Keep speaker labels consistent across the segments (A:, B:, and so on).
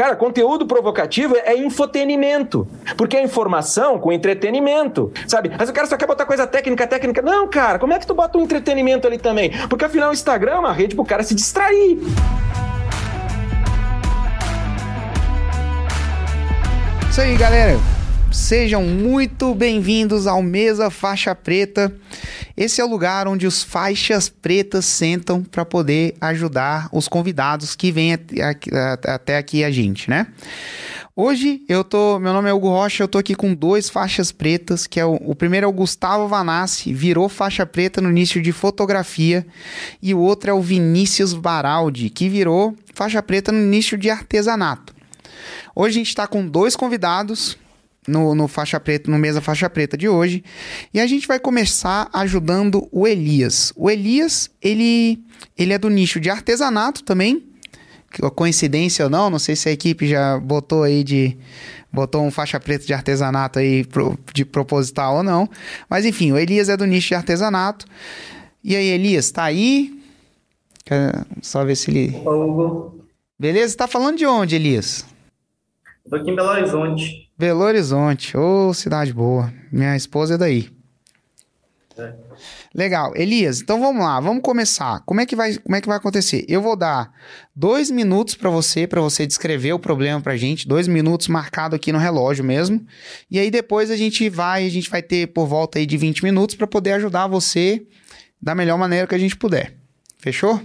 A: Cara, conteúdo provocativo é infotenimento, porque é informação com entretenimento, sabe? Mas o cara só quer botar coisa técnica, técnica. Não, cara, como é que tu bota um entretenimento ali também? Porque afinal o Instagram é uma rede pro cara se distrair.
B: Isso aí, galera. Sejam muito bem-vindos ao Mesa Faixa Preta. Esse é o lugar onde os faixas pretas sentam para poder ajudar os convidados que vêm até aqui a gente, né? Hoje eu tô, meu nome é Hugo Rocha, eu tô aqui com dois faixas pretas, que é o, o primeiro é o Gustavo Vanassi, virou faixa preta no início de fotografia, e o outro é o Vinícius Baraldi, que virou faixa preta no início de artesanato. Hoje a gente está com dois convidados, no, no faixa preta, no mesa faixa preta de hoje. E a gente vai começar ajudando o Elias. O Elias, ele, ele é do nicho de artesanato também. Coincidência ou não, não sei se a equipe já botou aí de botou um faixa preta de artesanato aí de proposital ou não. Mas enfim, o Elias é do nicho de artesanato. E aí, Elias, tá aí? Quer só ver se ele.
C: Opa, Hugo.
B: Beleza? Tá falando de onde, Elias?
C: Tô aqui em Belo Horizonte.
B: Belo Horizonte, ô oh, cidade boa. Minha esposa é daí. É. Legal, Elias. Então vamos lá, vamos começar. Como é que vai, como é que vai acontecer? Eu vou dar dois minutos para você, para você descrever o problema para gente. Dois minutos marcado aqui no relógio mesmo. E aí depois a gente vai, a gente vai ter por volta aí de 20 minutos para poder ajudar você da melhor maneira que a gente puder. Fechou?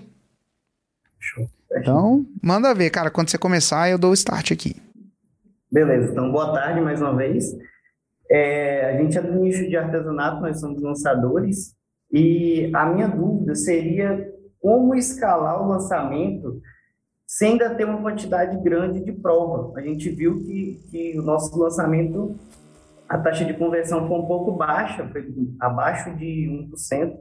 C: Fechou.
B: Então manda ver, cara. Quando você começar, eu dou o start aqui.
C: Beleza, então boa tarde mais uma vez. É, a gente é do nicho de artesanato, nós somos lançadores, e a minha dúvida seria como escalar o lançamento sem ainda ter uma quantidade grande de prova. A gente viu que, que o nosso lançamento, a taxa de conversão foi um pouco baixa, foi abaixo de 1%,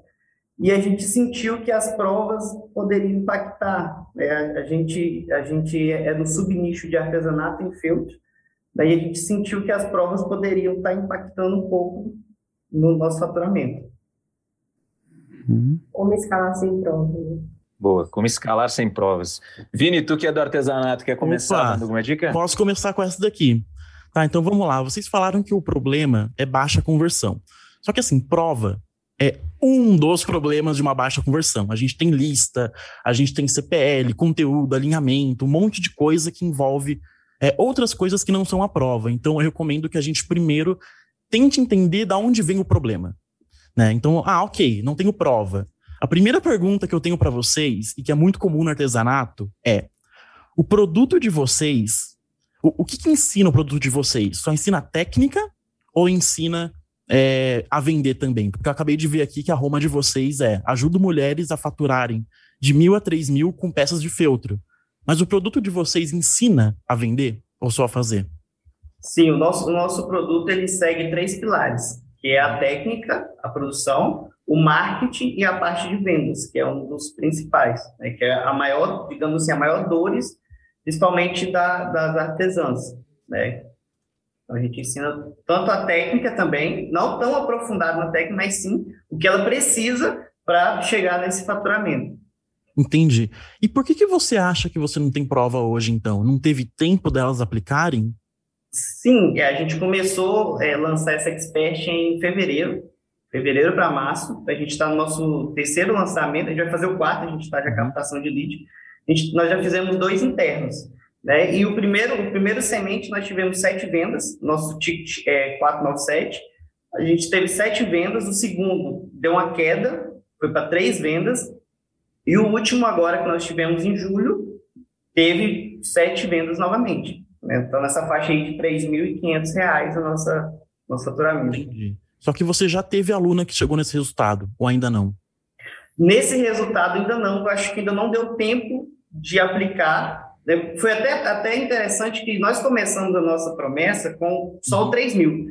C: e a gente sentiu que as provas poderiam impactar. É, a, gente, a gente é no subnicho de artesanato em feltro, Daí a gente sentiu que as provas poderiam estar impactando um pouco no nosso faturamento.
D: Uhum. Como escalar sem provas. Né?
A: Boa, como escalar sem provas. Vini, tu que é do artesanato, quer começar Opa, dando alguma dica?
E: Posso começar com essa daqui. Tá, então vamos lá. Vocês falaram que o problema é baixa conversão. Só que assim, prova é um dos problemas de uma baixa conversão. A gente tem lista, a gente tem CPL, conteúdo, alinhamento, um monte de coisa que envolve é, outras coisas que não são a prova. Então, eu recomendo que a gente primeiro tente entender de onde vem o problema. Né? Então, ah, ok, não tenho prova. A primeira pergunta que eu tenho para vocês, e que é muito comum no artesanato, é: o produto de vocês, o, o que, que ensina o produto de vocês? Só ensina técnica ou ensina é, a vender também? Porque eu acabei de ver aqui que a Roma de vocês é ajuda mulheres a faturarem de mil a três mil com peças de feltro. Mas o produto de vocês ensina a vender ou só a fazer?
C: Sim, o nosso, o nosso produto ele segue três pilares, que é a técnica, a produção, o marketing e a parte de vendas, que é um dos principais, né? que é a maior, digamos assim, a maior dores, principalmente da, das artesãs, né? Então, a gente ensina tanto a técnica também, não tão aprofundado na técnica, mas sim o que ela precisa para chegar nesse faturamento.
E: Entendi. E por que, que você acha que você não tem prova hoje, então? Não teve tempo delas aplicarem?
C: Sim, é, a gente começou a é, lançar essa Expert em fevereiro, fevereiro para março. A gente está no nosso terceiro lançamento, a gente vai fazer o quarto, a gente está já uhum. captação de lead. Gente, nós já fizemos dois internos. Né? E o primeiro, o primeiro semente nós tivemos sete vendas, nosso ticket é 497. A gente teve sete vendas, o segundo deu uma queda, foi para três vendas, e o último agora que nós tivemos em julho, teve sete vendas novamente. Né? Então, nessa faixa aí de R$ 3.500 a nossa, nosso faturamento. Entendi.
E: Só que você já teve aluna que chegou nesse resultado, ou ainda não?
C: Nesse resultado ainda não, eu acho que ainda não deu tempo de aplicar. Né? Foi até, até interessante que nós começamos a nossa promessa com só o 3 mil.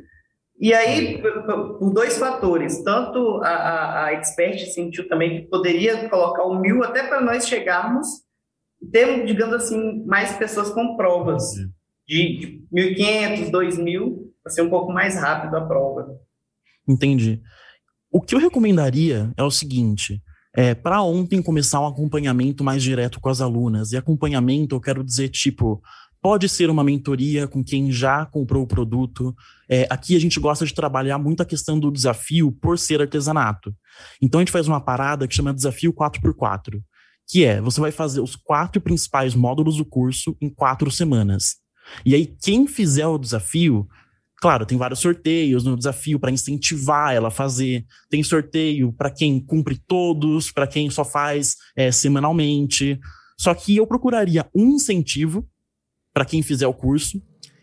C: E aí, por dois fatores, tanto a, a, a Expert sentiu também que poderia colocar o mil até para nós chegarmos ter, digamos assim, mais pessoas com provas de, de 1.500, 2.000, para ser um pouco mais rápido a prova.
E: Entendi. O que eu recomendaria é o seguinte: é, para ontem começar um acompanhamento mais direto com as alunas. E acompanhamento, eu quero dizer, tipo, Pode ser uma mentoria com quem já comprou o produto. É, aqui a gente gosta de trabalhar muito a questão do desafio por ser artesanato. Então a gente faz uma parada que chama Desafio 4x4, que é você vai fazer os quatro principais módulos do curso em quatro semanas. E aí, quem fizer o desafio, claro, tem vários sorteios no desafio para incentivar ela a fazer. Tem sorteio para quem cumpre todos, para quem só faz é, semanalmente. Só que eu procuraria um incentivo para quem fizer o curso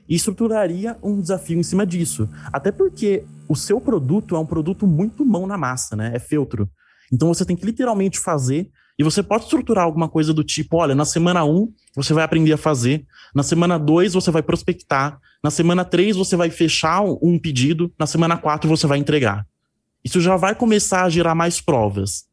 E: e estruturaria um desafio em cima disso. Até porque o seu produto é um produto muito mão na massa, né? É feltro. Então você tem que literalmente fazer e você pode estruturar alguma coisa do tipo, olha, na semana 1 você vai aprender a fazer, na semana 2 você vai prospectar, na semana 3 você vai fechar um pedido, na semana 4 você vai entregar. Isso já vai começar a gerar mais provas.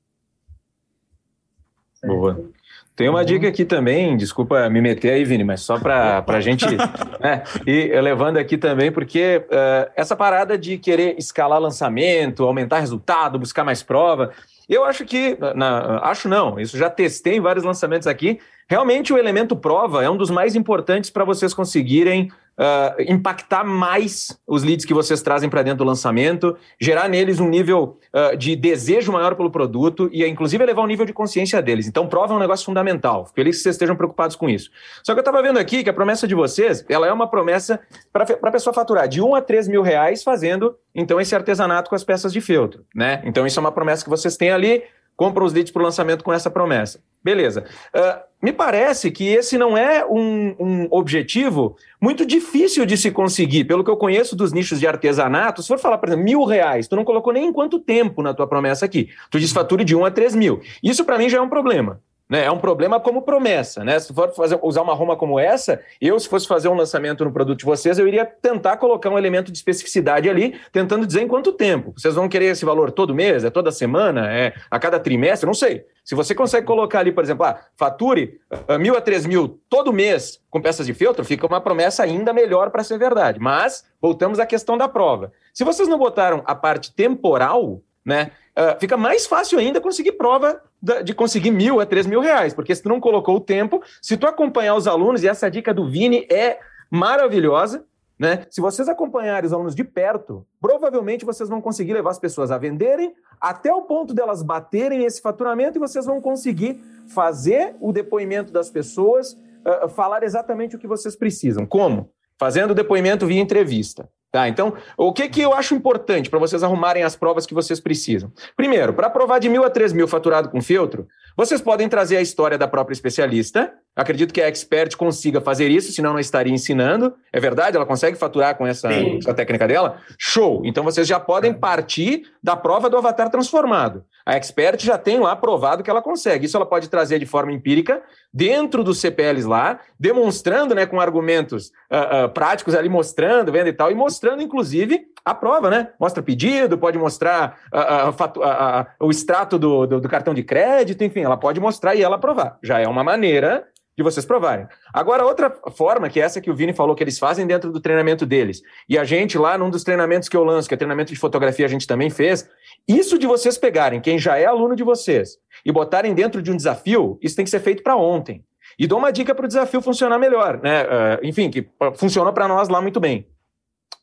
A: Boa. Tem uma dica aqui também, desculpa me meter aí, Vini, mas só para a gente né, ir levando aqui também, porque uh, essa parada de querer escalar lançamento, aumentar resultado, buscar mais prova, eu acho que, na, acho não, isso já testei em vários lançamentos aqui, realmente o elemento prova é um dos mais importantes para vocês conseguirem uh, impactar mais os leads que vocês trazem para dentro do lançamento, gerar neles um nível uh, de desejo maior pelo produto e, inclusive, elevar o nível de consciência deles. Então, prova é um negócio fundamental. Fico feliz que vocês estejam preocupados com isso. Só que eu estava vendo aqui que a promessa de vocês, ela é uma promessa para a pessoa faturar de 1 a 3 mil reais fazendo, então, esse artesanato com as peças de feltro, né? Então, isso é uma promessa que vocês têm ali, compram os leads para o lançamento com essa promessa. Beleza. Uh, me parece que esse não é um, um, objetivo muito difícil de se conseguir. Pelo que eu conheço dos nichos de artesanato, se for falar, por exemplo, mil reais, tu não colocou nem em quanto tempo na tua promessa aqui. Tu diz fature de um a três mil. Isso para mim já é um problema. Né? É um problema como promessa. Né? Se for fazer, usar uma Roma como essa, eu, se fosse fazer um lançamento no produto de vocês, eu iria tentar colocar um elemento de especificidade ali, tentando dizer em quanto tempo. Vocês vão querer esse valor todo mês? É toda semana? É a cada trimestre? Não sei. Se você consegue colocar ali, por exemplo, ah, fature uh, mil a três mil todo mês com peças de feltro, fica uma promessa ainda melhor para ser verdade. Mas voltamos à questão da prova. Se vocês não botaram a parte temporal, né, uh, fica mais fácil ainda conseguir prova de conseguir mil a três mil reais, porque se tu não colocou o tempo, se tu acompanhar os alunos, e essa dica do Vini é maravilhosa, né? Se vocês acompanharem os alunos de perto, provavelmente vocês vão conseguir levar as pessoas a venderem até o ponto delas baterem esse faturamento e vocês vão conseguir fazer o depoimento das pessoas, uh, falar exatamente o que vocês precisam. Como? Fazendo o depoimento via entrevista. Tá, então, o que, que eu acho importante para vocês arrumarem as provas que vocês precisam? Primeiro, para provar de mil a três mil faturado com filtro, vocês podem trazer a história da própria especialista. Acredito que a expert consiga fazer isso, senão não estaria ensinando. É verdade? Ela consegue faturar com essa, essa técnica dela? Show! Então vocês já podem partir da prova do avatar transformado. A expert já tem lá provado que ela consegue. Isso ela pode trazer de forma empírica dentro dos CPLs lá, demonstrando, né, com argumentos uh, uh, práticos ali, mostrando, vendo e tal, e mostrando, inclusive, a prova, né? Mostra pedido, pode mostrar uh, o extrato do, do, do, cartão de crédito, enfim, ela pode mostrar e ela provar. Já é uma maneira de vocês provarem. Agora, outra forma, que é essa que o Vini falou que eles fazem dentro do treinamento deles, e a gente lá, num dos treinamentos que eu lanço, que é treinamento de fotografia, a gente também fez, isso de vocês pegarem quem já é aluno de vocês e botarem dentro de um desafio, isso tem que ser feito para ontem. E dou uma dica para o desafio funcionar melhor, né? Uh, enfim, que funcionou para nós lá muito bem.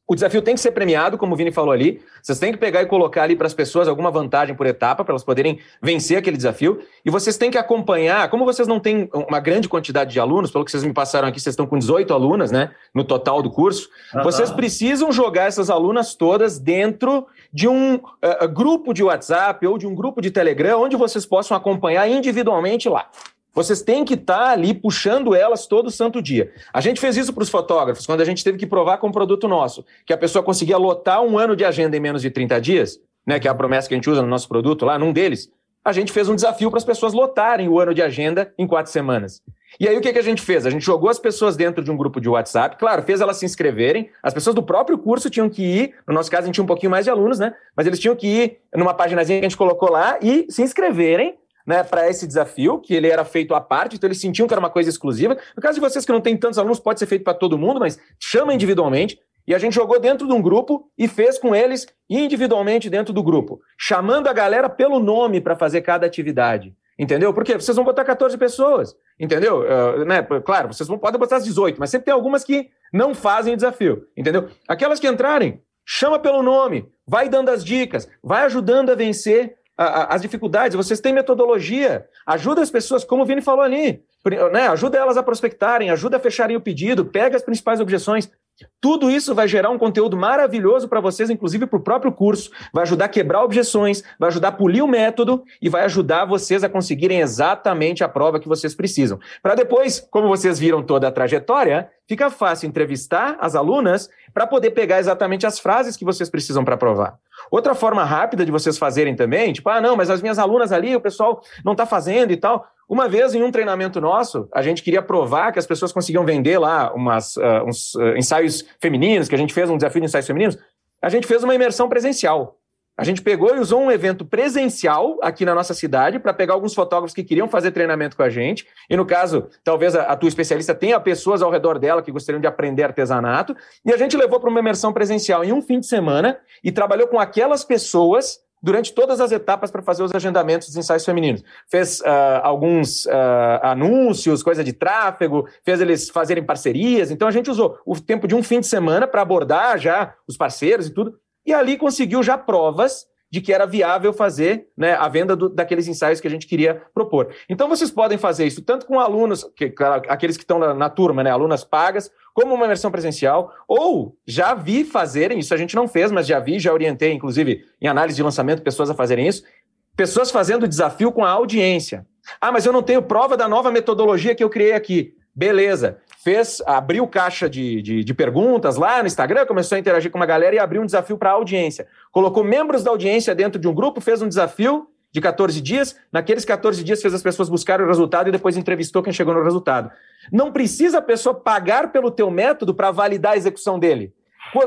A: O desafio tem que ser premiado, como o Vini falou ali. Vocês têm que pegar e colocar ali para as pessoas alguma vantagem por etapa, para elas poderem vencer aquele desafio. E vocês têm que acompanhar, como vocês não têm uma grande quantidade de alunos, pelo que vocês me passaram aqui, vocês estão com 18 alunas, né? No total do curso. Vocês precisam jogar essas alunas todas dentro de um uh, grupo de WhatsApp ou de um grupo de Telegram, onde vocês possam acompanhar individualmente lá. Vocês têm que estar tá ali puxando elas todo santo dia. A gente fez isso para os fotógrafos, quando a gente teve que provar com um produto nosso, que a pessoa conseguia lotar um ano de agenda em menos de 30 dias, né, que é a promessa que a gente usa no nosso produto lá, num deles, a gente fez um desafio para as pessoas lotarem o ano de agenda em quatro semanas. E aí o que, que a gente fez? A gente jogou as pessoas dentro de um grupo de WhatsApp, claro, fez elas se inscreverem, as pessoas do próprio curso tinham que ir, no nosso caso a gente tinha um pouquinho mais de alunos, né? Mas eles tinham que ir numa paginazinha que a gente colocou lá e se inscreverem né, para esse desafio, que ele era feito à parte, então eles sentiam que era uma coisa exclusiva. No caso de vocês que não tem tantos alunos, pode ser feito para todo mundo, mas chama individualmente. E a gente jogou dentro de um grupo e fez com eles individualmente dentro do grupo, chamando a galera pelo nome para fazer cada atividade. entendeu? Porque vocês vão botar 14 pessoas, entendeu? Uh, né? Claro, vocês vão, podem botar as 18, mas sempre tem algumas que não fazem o desafio, entendeu? Aquelas que entrarem, chama pelo nome, vai dando as dicas, vai ajudando a vencer as dificuldades. Vocês têm metodologia, ajuda as pessoas, como o Vini falou ali, né? ajuda elas a prospectarem, ajuda a fecharem o pedido, pega as principais objeções. Tudo isso vai gerar um conteúdo maravilhoso para vocês, inclusive para o próprio curso. Vai ajudar a quebrar objeções, vai ajudar a polir o método e vai ajudar vocês a conseguirem exatamente a prova que vocês precisam. Para depois, como vocês viram toda a trajetória, fica fácil entrevistar as alunas para poder pegar exatamente as frases que vocês precisam para provar. Outra forma rápida de vocês fazerem também, tipo, ah, não, mas as minhas alunas ali, o pessoal não está fazendo e tal. Uma vez, em um treinamento nosso, a gente queria provar que as pessoas conseguiam vender lá umas, uh, uns uh, ensaios femininos, que a gente fez um desafio de ensaios femininos. A gente fez uma imersão presencial. A gente pegou e usou um evento presencial aqui na nossa cidade para pegar alguns fotógrafos que queriam fazer treinamento com a gente. E no caso, talvez a, a tua especialista tenha pessoas ao redor dela que gostariam de aprender artesanato. E a gente levou para uma imersão presencial em um fim de semana e trabalhou com aquelas pessoas durante todas as etapas para fazer os agendamentos dos ensaios femininos. Fez uh, alguns uh, anúncios, coisa de tráfego, fez eles fazerem parcerias. Então a gente usou o tempo de um fim de semana para abordar já os parceiros e tudo. E ali conseguiu já provas de que era viável fazer né, a venda do, daqueles ensaios que a gente queria propor. Então vocês podem fazer isso tanto com alunos, que, aqueles que estão na, na, turma, né, alunas pagas, como uma versão presencial, ou já vi fazerem, isso a gente não fez, mas já vi, já orientei, inclusive, em análise de lançamento, pessoas a fazerem isso, pessoas fazendo desafio com a audiência. Ah, mas eu não tenho prova da nova metodologia que eu criei aqui. Beleza fez, abriu caixa de, de, de, perguntas lá no Instagram, começou a interagir com uma galera e abriu um desafio para a audiência. Colocou membros da audiência dentro de um grupo, fez um desafio de 14 dias. Naqueles 14 dias fez as pessoas buscarem o resultado e depois entrevistou quem chegou no resultado. Não precisa a pessoa pagar pelo teu método para validar a execução dele.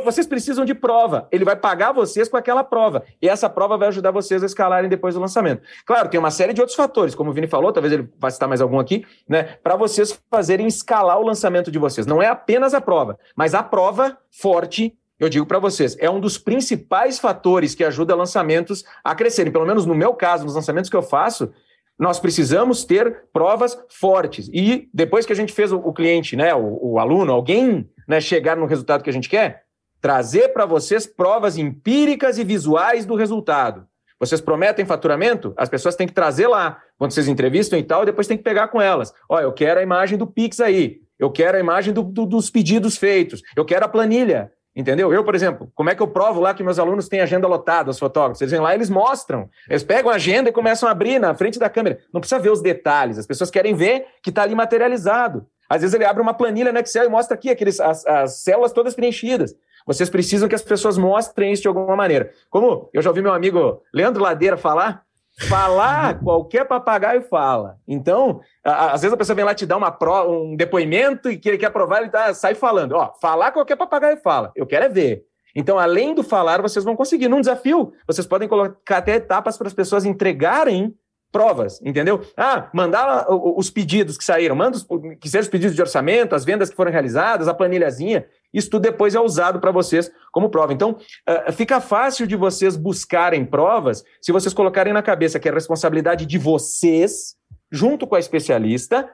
A: Vocês precisam de prova. Ele vai pagar vocês com aquela prova. E essa prova vai ajudar vocês a escalarem depois do lançamento. Claro, tem uma série de outros fatores, como o Vini falou, talvez ele vai citar mais algum aqui, né? Para vocês fazerem escalar o lançamento de vocês. Não é apenas a prova, mas a prova forte eu digo para vocês, é um dos principais fatores que ajuda lançamentos a crescerem. Pelo menos no meu caso, nos lançamentos que eu faço, nós precisamos ter provas fortes. E depois que a gente fez o, o cliente, né, o, o, aluno, alguém né, chegar no resultado que a gente quer, trazer para vocês provas empíricas e visuais do resultado. Vocês prometem faturamento? As pessoas têm que trazer lá, quando vocês entrevistam e tal, depois tem que pegar com elas. Olha, eu quero a imagem do Pix aí, eu quero a imagem do, do, dos pedidos feitos, eu quero a planilha. Entendeu? Eu, por exemplo, como é que eu provo lá que meus alunos têm agenda lotada, os fotógrafos? Eles vêm lá eles mostram. Eles pegam a agenda e começam a abrir na frente da câmera. Não precisa ver os detalhes, as pessoas querem ver que está ali materializado. Às vezes ele abre uma planilha no Excel e mostra aqui aqueles, as, as células todas preenchidas. Vocês precisam que as pessoas mostrem isso de alguma maneira. Como eu já ouvi meu amigo Leandro Ladeira falar, falar qualquer papagaio fala. Então, às vezes a pessoa vem lá te dar uma pro, um depoimento e que ele quer provar, ele tá, sai falando. Ó, falar qualquer papagaio fala. Eu quero é ver. Então, além do falar, vocês vão conseguir. Num desafio, vocês podem colocar até etapas para as pessoas entregarem provas, entendeu? Ah, mandar os pedidos que saíram, manda os, que sejam os pedidos de orçamento, as vendas que foram realizadas, a planilhazinha. Isso tudo depois é usado para vocês como prova. Então, uh, fica fácil de vocês buscarem provas se vocês colocarem na cabeça que é responsabilidade de vocês, junto com a especialista,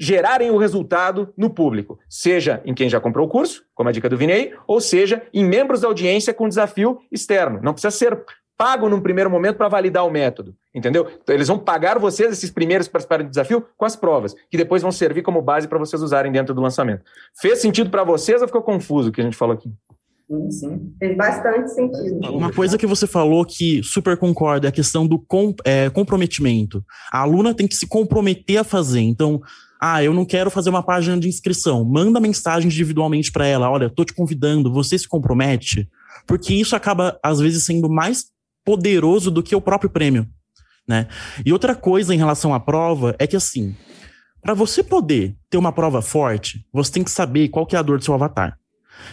A: gerarem o resultado no público, seja em quem já comprou o curso, como a dica do Vinei, ou seja em membros da audiência com desafio externo. Não precisa ser pago num primeiro momento para validar o método, entendeu? Então, eles vão pagar vocês, esses primeiros que participaram do desafio, com as provas, que depois vão servir como base para vocês usarem dentro do lançamento. Fez sentido para vocês ou ficou confuso o que a gente falou aqui?
D: Sim, sim. Fez bastante sentido.
E: Uma coisa que você falou que super concorda é a questão do com, é, comprometimento. A aluna tem que se comprometer a fazer. Então, ah, eu não quero fazer uma página de inscrição. Manda mensagem individualmente para ela. Olha, estou te convidando, você se compromete? Porque isso acaba, às vezes, sendo mais poderoso do que o próprio prêmio, né? E outra coisa em relação à prova é que assim, para você poder ter uma prova forte, você tem que saber qual que é a dor do seu avatar.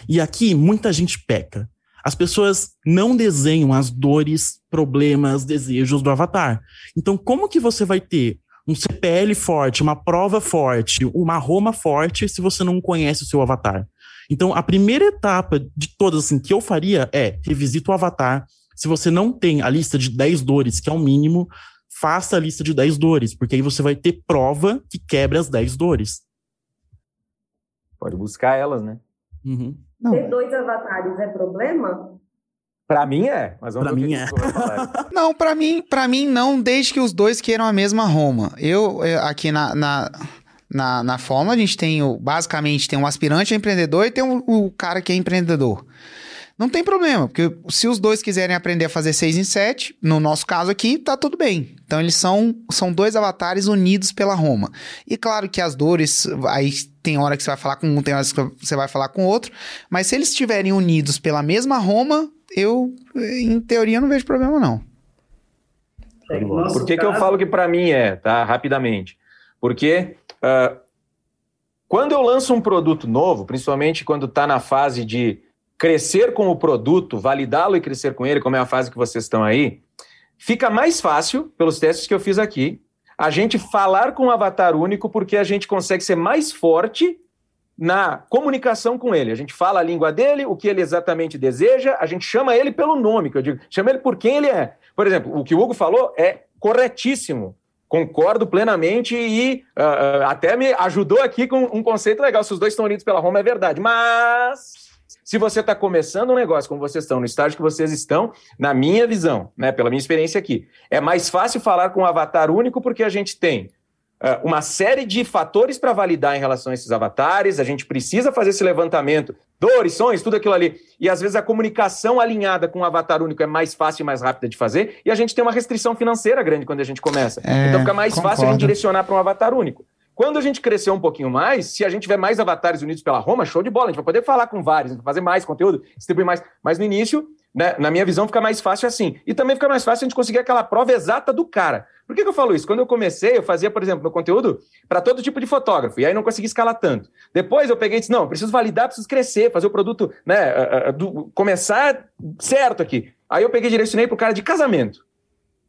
E: E aqui muita gente peca. As pessoas não desenham as dores, problemas, desejos do avatar. Então, como que você vai ter um CPL forte, uma prova forte, uma Roma forte se você não conhece o seu avatar? Então, a primeira etapa de todas assim que eu faria é revisita o avatar, se você não tem a lista de 10 dores, que é o mínimo, faça a lista de 10 dores, porque aí você vai ter prova que quebra as 10 dores.
A: Pode buscar elas, né?
E: Uhum.
B: Não,
D: Ter dois avatares é problema?
A: Pra mim é, mas vamos
E: Pra mim é.
B: Não, pra mim, para mim não, desde que os dois queiram a mesma Roma. Eu, eu, aqui na, na, na, na Fórmula, a gente tem o, basicamente tem um aspirante a empreendedor e tem o, o cara que é empreendedor. Não tem problema, porque se os dois quiserem aprender a fazer 6 em 7, no nosso caso aqui, tá tudo bem. Então eles são, são dois avatares unidos pela Roma. E claro que as dores, aí tem hora que você vai falar com um, tem horas que você vai falar com outro, mas se eles estiverem unidos pela mesma Roma, eu, em teoria, não vejo problema não.
C: É, nosso
A: Por que, que eu falo que pra mim é, tá? Rapidamente. Porque ah, quando eu lanço um produto novo, principalmente quando está na fase de crescer com o produto, validá-lo e crescer com ele, como é a fase que vocês estão aí, fica mais fácil, pelos testes que eu fiz aqui, a gente falar com um avatar único, porque a gente consegue ser mais forte na comunicação com ele. A gente fala a língua dele, o que ele exatamente deseja, a gente chama ele pelo nome, que eu digo, chama ele por quem ele é. Por exemplo, o que o Hugo falou é corretíssimo. Concordo plenamente e ah, ah, até me ajudou aqui com um conceito legal. Se os dois estão unidos pela Roma, é verdade. Mas se você está começando um negócio como vocês estão, no estágio que vocês estão, na minha visão, né, pela minha experiência aqui, é mais fácil falar com um avatar único porque a gente tem ah, uma série de fatores para validar em relação a esses avatares, a gente precisa fazer esse levantamento, dores, sonhos, tudo aquilo ali. E às vezes a comunicação alinhada com um avatar único é mais fácil e mais rápida de fazer, e a gente tem uma restrição financeira grande quando a gente começa.
B: É,
A: então fica mais fácil a
B: concordo.
A: gente direcionar para um avatar único. Quando a gente crescer um pouquinho mais, se a gente tiver mais avatares unidos pela Roma, show de bola, a gente vai poder falar com vários, fazer mais conteúdo, distribuir mais. Mas no início, né, na minha visão, fica mais fácil assim. E também fica mais fácil a gente conseguir aquela prova exata do cara. Por que, que eu falo isso? Quando eu comecei, eu fazia, por exemplo, meu conteúdo para todo tipo de fotógrafo, e aí não consegui escalar tanto. Depois eu peguei e disse: não, preciso validar, preciso crescer, fazer o produto, né, ah, ah, do- começar certo aqui. Aí eu peguei e direcionei para o cara de casamento.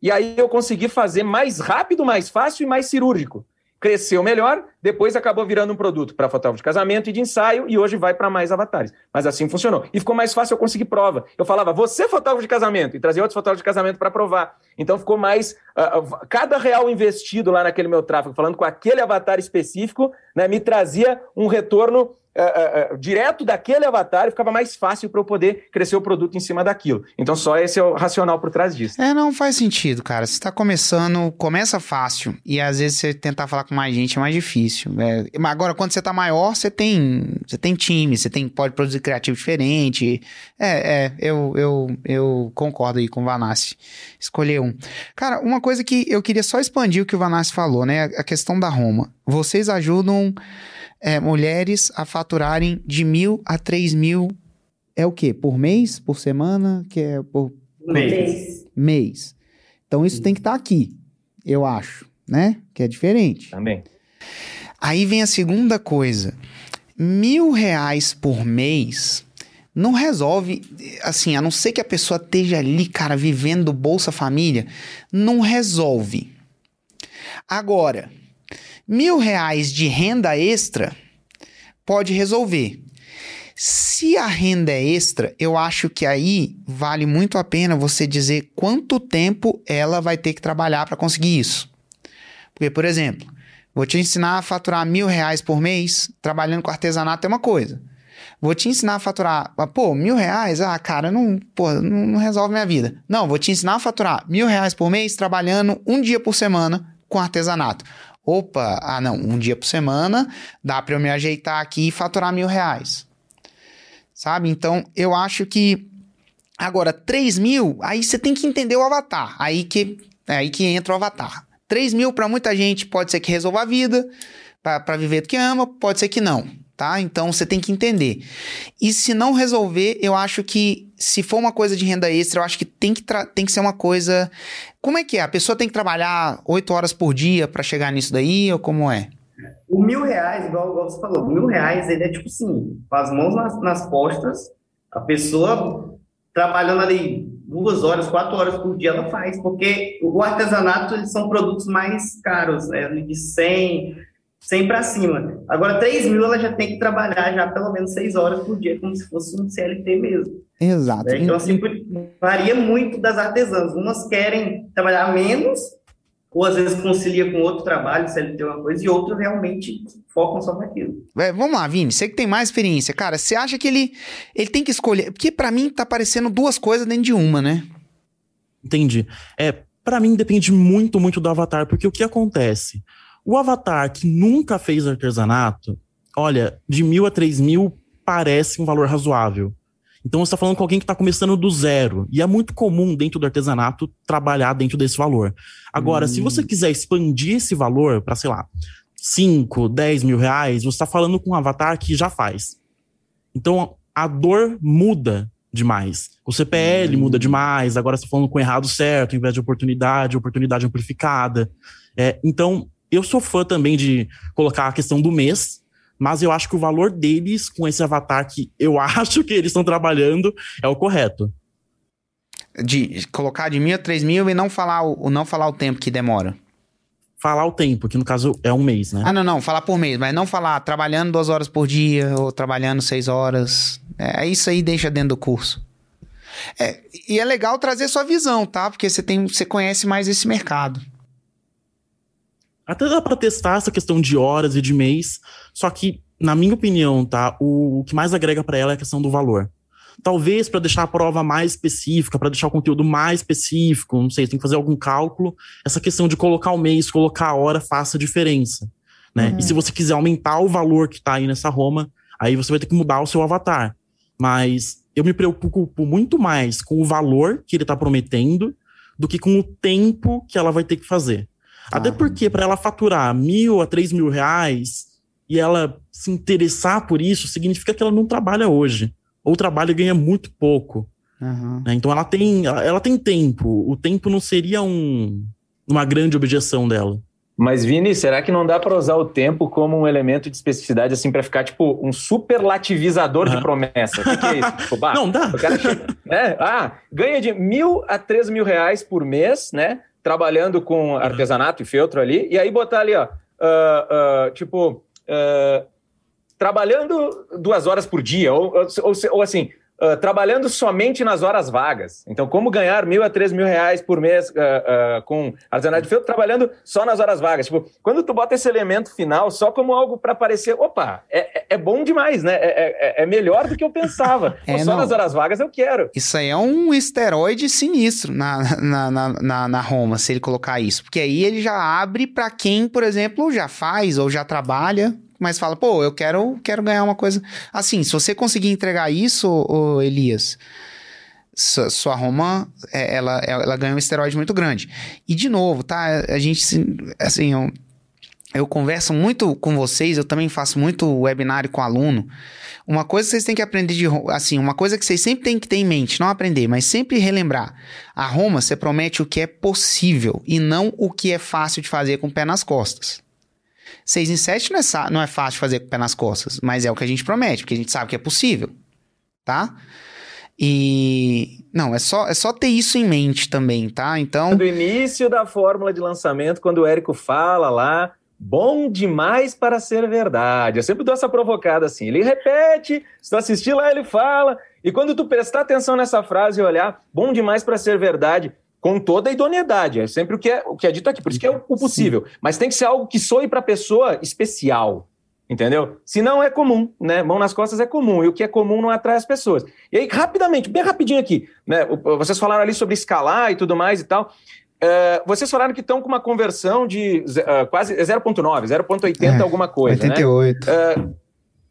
A: E aí eu consegui fazer mais rápido, mais fácil e mais cirúrgico. Cresceu melhor, depois acabou virando um produto para fotógrafo de casamento e de ensaio, e hoje vai para mais avatares. Mas assim funcionou. E ficou mais fácil eu conseguir prova. Eu falava, você é fotógrafo de casamento, e trazia outros fotógrafos de casamento para provar. Então ficou mais. ah, cada real investido lá naquele meu tráfego, falando com aquele avatar específico, né, me trazia um retorno. Ah, ah, ah, direto daquele avatar e ficava mais fácil para eu poder crescer o produto em cima daquilo. Então, só esse é o racional por trás disso.
B: É, não faz sentido, cara. Você tá começando, começa fácil. E às vezes você tentar falar com mais gente é mais difícil. É, agora, quando você tá maior, você tem. Você tem time, você tem, pode produzir criativo diferente. É, é, eu, eu, eu concordo aí com o Vanassi. Escolher um. Cara, uma coisa que eu queria só expandir o que o Vanassi falou, né? A questão da Roma. Vocês ajudam é, mulheres a faturarem de mil a três mil. É o quê? Por mês? Por semana? Que é por
C: Mês.
B: mês. Então isso tem que estar aqui, eu acho, né? Que é diferente.
A: Também.
B: Aí vem a segunda coisa. Mil reais por mês não resolve, assim, a não ser que a pessoa esteja ali, cara, vivendo Bolsa Família, não resolve. Agora, mil reais de renda extra pode resolver. Se a renda é extra, eu acho que aí vale muito a pena você dizer quanto tempo ela vai ter que trabalhar para conseguir isso. Porque, por exemplo, vou te ensinar a faturar mil reais por mês trabalhando com artesanato é uma coisa. Vou te ensinar a faturar, ah, pô, mil reais? Ah, cara, não, pô, não, não resolve minha vida. Não, vou te ensinar a faturar mil reais por mês trabalhando um dia por semana com artesanato. Opa, ah não, um dia por semana dá para eu me ajeitar aqui e faturar mil reais. Sabe? Então, eu acho que. Agora, 3 mil, aí você tem que entender o avatar. Aí que, é aí que entra o avatar. 3 mil para muita gente pode ser que resolva a vida, para viver do que ama, pode ser que não, tá? Então você tem que entender. E se não resolver, eu acho que se for uma coisa de renda extra, eu acho que tem que, tem que ser uma coisa. Como é que é? A pessoa tem que trabalhar 8 horas por dia para chegar nisso daí, ou como é?
C: O mil reais, igual, igual você falou, o mil reais, ele é tipo assim, com as mãos nas, nas costas, a pessoa trabalhando ali duas horas, quatro horas por dia, ela faz, porque o artesanato, eles são produtos mais caros, né, de 100, 100 para cima. Agora, 3 mil, ela já tem que trabalhar já pelo menos seis horas por dia, como se fosse um CLT mesmo.
B: Exato.
C: né? Então, assim, varia muito das artesãs. Umas querem trabalhar menos ou às vezes concilia com outro trabalho, se ele tem uma coisa, e outros realmente focam só naquilo.
B: É, vamos lá, Vini, você que tem mais experiência, cara, você acha que ele, ele tem que escolher? Porque para mim tá parecendo duas coisas dentro de uma, né?
E: Entendi. É, para mim depende muito, muito do avatar, porque o que acontece? O avatar que nunca fez artesanato, olha, de mil a três mil parece um valor razoável. Então você está falando com alguém que está começando do zero. E é muito comum dentro do artesanato trabalhar dentro desse valor. Agora, hum. se você quiser expandir esse valor para, sei lá, 5, 10 mil reais, você está falando com um avatar que já faz. Então a dor muda demais. O CPL hum. muda demais, agora você está falando com o errado certo, em vez de oportunidade, oportunidade amplificada. É, então, eu sou fã também de colocar a questão do mês, mas eu acho que o valor deles com esse avatar que eu acho que eles estão trabalhando é o correto.
B: De colocar de mil a três mil e não falar o, não falar o tempo que demora.
E: Falar o tempo, que no caso é um mês, né?
B: Ah, não, não, falar por mês, mas não falar trabalhando duas horas por dia ou trabalhando seis horas. É, isso aí deixa dentro do curso. É, e é legal trazer sua visão, tá? Porque você tem, você conhece mais esse mercado.
E: Até dá para testar essa questão de horas e de mês, só que, na minha opinião, tá, o, o que mais agrega para ela é a questão do valor. Talvez para deixar a prova mais específica, para deixar o conteúdo mais específico, não sei, tem que fazer algum cálculo, essa questão de colocar o mês, colocar a hora faça diferença. Né? Uhum. E se você quiser aumentar o valor que está aí nessa Roma, aí você vai ter que mudar o seu avatar. Mas eu me preocupo muito mais com o valor que ele está prometendo do que com o tempo que ela vai ter que fazer. Até porque para ela faturar mil a três mil reais e ela se interessar por isso, significa que ela não trabalha hoje. Ou trabalha e ganha muito pouco. Uhum. Então ela tem, ela, ela, tem tempo. O tempo não seria um, uma grande objeção dela.
A: Mas, Vini, será que não dá para usar o tempo como um elemento de especificidade, assim, para ficar, tipo, um superlativizador uhum. de promessa? O que, que, é isso? Tipo, bah,
E: não, dá.
A: Chega, né? Ah, ganha de mil a três mil reais por mês, né? Trabalhando com artesanato e feltro ali, e aí botar ali, ó, uh, uh, tipo, uh, trabalhando duas horas por dia, ou, ou, ou assim, uh, trabalhando somente nas horas vagas. Então, como ganhar mil a três mil reais por mês uh, uh, com artesanato de feltro, trabalhando só nas horas vagas. Tipo, quando tu bota esse elemento final só como algo para parecer, opa, é, é, é, bom demais, né? É, é, é, melhor do que eu pensava. É, só não. nas horas vagas eu quero.
B: Isso aí é um esteroide sinistro na, na, na, na, na Roma, se ele colocar isso. Porque aí ele já abre para quem, por exemplo, já faz ou já trabalha mas fala, pô, eu quero, quero ganhar uma coisa. Assim, se você conseguir entregar isso, ô, Elias, sua Roma, é, ela, ela ganha um esteroide muito grande. E de novo, tá? A gente, assim, eu, eu converso muito com vocês, eu também faço muito webinário com aluno. Uma coisa que vocês têm que aprender de assim, uma coisa que vocês sempre têm que ter em mente, não aprender, mas sempre relembrar. A Roma, você promete o que é possível e não o que é fácil de fazer com o pé nas costas. 6 em 7 não é, não é fácil fazer com o pé nas costas, mas é o que a gente promete, porque a gente sabe que é possível, tá? E não, é só, é só ter isso em mente também, tá? Então.
A: Do início da fórmula de lançamento, quando o Érico fala lá, bom demais para ser verdade. Eu sempre dou essa provocada assim. Ele repete, se tu assistir lá, ele fala. E quando tu prestar atenção nessa frase e olhar, bom demais para ser verdade, com toda a idoneidade. É sempre o que é, o que é dito aqui, por isso que é o, possível. Sim. Mas tem que ser algo que soe para a pessoa especial. Entendeu? Se não é comum, né? Mão nas costas é comum, e o que é comum não atrai as pessoas. E aí, rapidamente, bem rapidinho aqui, né? Vocês falaram ali sobre escalar e tudo mais e tal. Uh, vocês falaram que estão com uma conversão de uh, quase 0,9, 0,80 é, alguma coisa.
B: 88.
A: Né? Uh,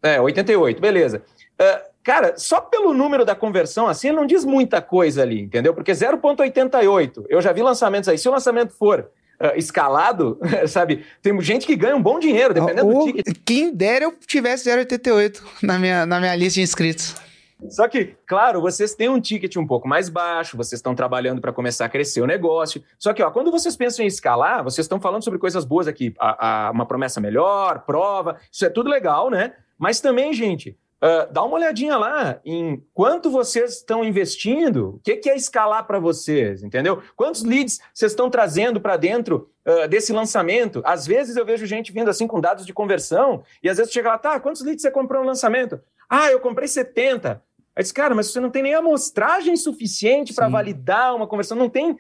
A: é, 88, beleza. Uh, Cara, só pelo número da conversão, assim, não diz muita coisa ali, entendeu? Porque 0,88, eu já vi lançamentos aí. Se o lançamento for uh, escalado, sabe? Tem gente que ganha um bom dinheiro, dependendo do ticket.
B: Quem dera eu tivesse 0,88 na minha, na minha lista de inscritos.
A: Só que, claro, vocês têm um ticket um pouco mais baixo, vocês estão trabalhando para começar a crescer o negócio. Só que, ó, quando vocês pensam em escalar, vocês estão falando sobre coisas boas aqui, a, a, uma promessa melhor, prova, isso é tudo legal, né? Mas também, gente, Uh, dá uma olhadinha lá em quanto vocês estão investindo, o que, que é escalar para vocês, entendeu? Quantos leads vocês estão trazendo para dentro uh, desse lançamento? Às vezes eu vejo gente vindo assim com dados de conversão, e às vezes chega lá, tá, quantos leads você comprou no lançamento? Ah, eu comprei 70. Aí disse, cara, mas você não tem nem amostragem suficiente para validar uma conversão, não tem uh,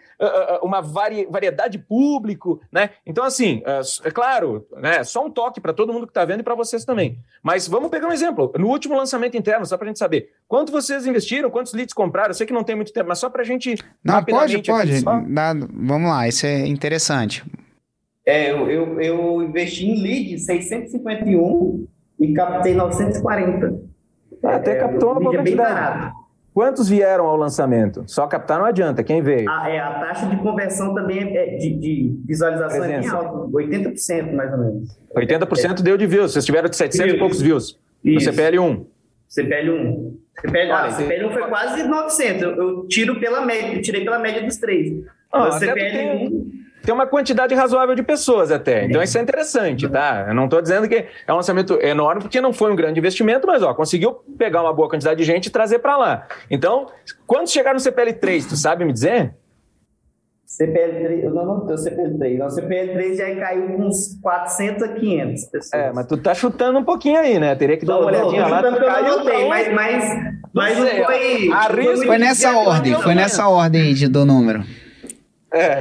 A: uma vari variedade de público, né? Então, assim, uh, é claro, né, só um toque para todo mundo que está vendo e para vocês também. Mas vamos pegar um exemplo. No último lançamento interno, só para a gente saber, quanto vocês investiram, quantos leads compraram? Eu sei que não tem muito tempo, mas só para a gente.
B: Não, pode, pode. Só... vamos lá, isso é interessante.
C: É, eu, eu, eu investi em lead 651 e captei 940.
A: Ah, até é, captou uma boa quantidade. Quantos vieram ao lançamento? Só captar não adianta, quem veio?
C: Ah, é, a taxa de conversão também é de, de visualização Presença. é bem alta, 80% mais ou menos. 80%
A: é. deu de views, vocês tiveram de 700 views. e poucos views. Isso. No CPL1.
C: CPL1. CPL, ah, CPL1 foi quase 900, eu, eu tiro pela média, eu tirei pela média dos três. Ah,
A: CPL1 tem uma quantidade razoável de pessoas até. Então isso é interessante, tá? Eu não estou dizendo que é um lançamento enorme, porque não foi um grande investimento, mas ó, conseguiu pegar uma boa quantidade de gente e trazer para lá. Então, quando chegar no CPL3, tu sabe me dizer?
C: CPL3, eu não notei o CPL3. Não, o CPL3 já caiu com uns 400 a 500 pessoas.
A: É, mas tu tá chutando um pouquinho aí, né? Teria que dar uma olhadinha lá.
C: Chutando eu não notei, mas, mas, mas não, não foi...
B: Foi nessa ordem, foi nessa ordem aí de do número.
A: É,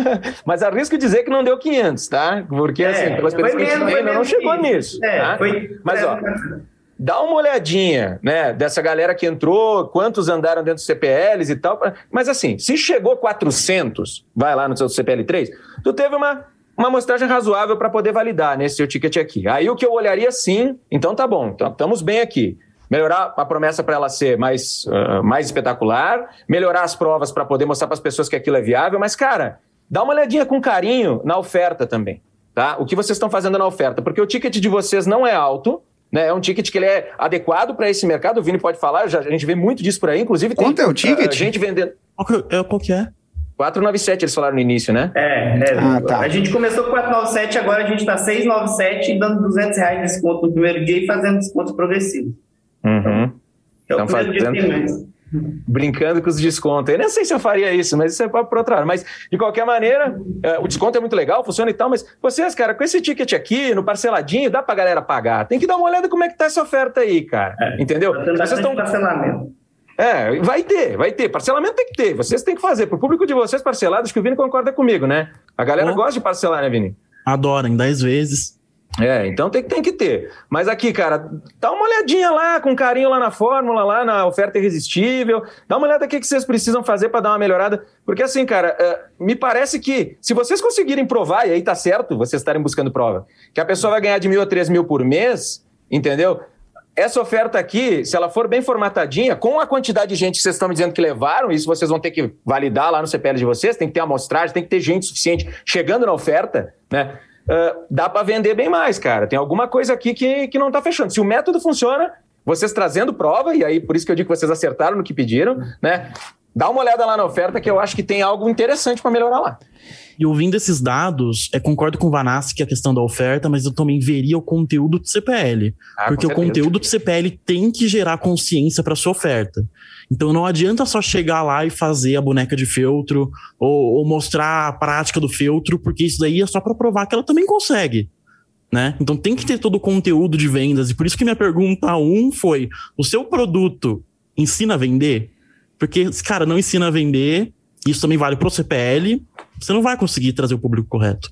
A: mas arrisco dizer que não deu 500, tá? Porque, é, assim, pelas pessoas que a gente ainda não chegou nisso. É, tá? foi, mas, ó, dá uma olhadinha, né, dessa galera que entrou, quantos andaram dentro dos CPLs e tal. Mas, assim, se chegou 400, vai lá no seu CPL 3, tu teve uma, uma amostragem razoável para poder validar nesse seu ticket aqui. Aí o que eu olharia, sim, então tá bom, então estamos bem aqui melhorar a promessa para ela ser mais, uh, mais espetacular, melhorar as provas para poder mostrar para as pessoas que aquilo é viável, mas, cara, dá uma olhadinha com carinho na oferta também, tá? O que vocês estão fazendo na oferta, porque o ticket de vocês não é alto, né? É um ticket que ele é adequado para esse mercado, o Vini pode falar, já, a gente vê muito disso por aí, inclusive
B: Quanto tem, é o ticket? Uh,
A: gente vendendo...
E: Qual que, é, qual que é?
A: 497 eles falaram no início, né?
C: É, é ah, tá. a gente começou com 497, agora a gente está 697 dando 200 reais de desconto no primeiro dia e fazendo descontos progressivos.
A: Uhum. Então, fazendo, brincando com os descontos. Eu nem sei se eu faria isso, mas isso é para outro lado. Mas, de qualquer maneira, é, o desconto é muito legal, funciona e tal, mas vocês, cara, com esse ticket aqui, no parceladinho, dá para galera pagar. Tem que dar uma olhada como é que tá essa oferta aí, cara. É, Entendeu?
C: Vocês estão... parcelamento.
A: É, vai ter, vai ter. Parcelamento tem que ter. Vocês têm que fazer. Para o público de vocês, parcelados, que o Vini concorda comigo, né? A galera oh. gosta de parcelar, né, Vini?
E: Adora, em 10 vezes.
A: É, então tem, tem que ter. Mas aqui, cara, dá uma olhadinha lá, com carinho lá na fórmula, lá na oferta irresistível. Dá uma olhada o que vocês precisam fazer para dar uma melhorada. Porque assim, cara, uh, me parece que se vocês conseguirem provar, e aí tá certo, vocês estarem buscando prova, que a pessoa vai ganhar de mil a três mil por mês, entendeu? Essa oferta aqui, se ela for bem formatadinha, com a quantidade de gente que vocês estão me dizendo que levaram, isso vocês vão ter que validar lá no CPL de vocês, tem que ter amostragem, tem que ter gente suficiente chegando na oferta, né? Uh, dá para vender bem mais, cara. Tem alguma coisa aqui que, que não está fechando. Se o método funciona, vocês trazendo prova, e aí por isso que eu digo que vocês acertaram no que pediram, né? Dá uma olhada lá na oferta que eu acho que tem algo interessante para melhorar lá.
E: E ouvindo esses dados, é, concordo com o Vanassi que é a questão da oferta, mas eu também veria o conteúdo do CPL. Ah, porque o conteúdo do CPL tem que gerar consciência para sua oferta. Então não adianta só chegar lá e fazer a boneca de feltro ou, ou mostrar a prática do feltro, porque isso daí é só para provar que ela também consegue. Né? Então tem que ter todo o conteúdo de vendas. E por isso que minha pergunta um foi: o seu produto ensina a vender? Porque, cara, não ensina a vender, isso também vale para o CPL, você não vai conseguir trazer o público correto.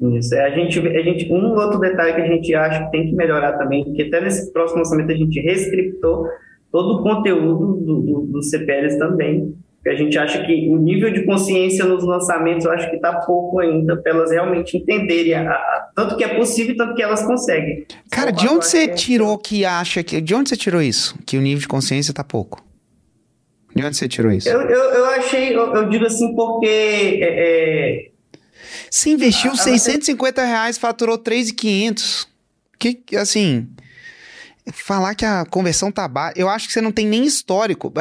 C: Isso. É, a gente, a gente, um outro detalhe que a gente acha que tem que melhorar também, que até nesse próximo lançamento a gente reescriptou todo o conteúdo do, do, dos CPLs também. A gente acha que o nível de consciência nos lançamentos, eu acho que está pouco ainda para elas realmente entenderem a, a, tanto que é possível, tanto que elas conseguem.
B: Cara, de onde você tirou que acha que. De onde você tirou isso? Que o nível de consciência está pouco? De onde você tirou isso?
C: Eu, eu, eu achei, eu, eu, digo assim, porque. É,
B: é... Você investiu a, 650 reais, faturou 3,500. Que, assim falar que a conversão tá baixa, eu acho que você não tem nem histórico.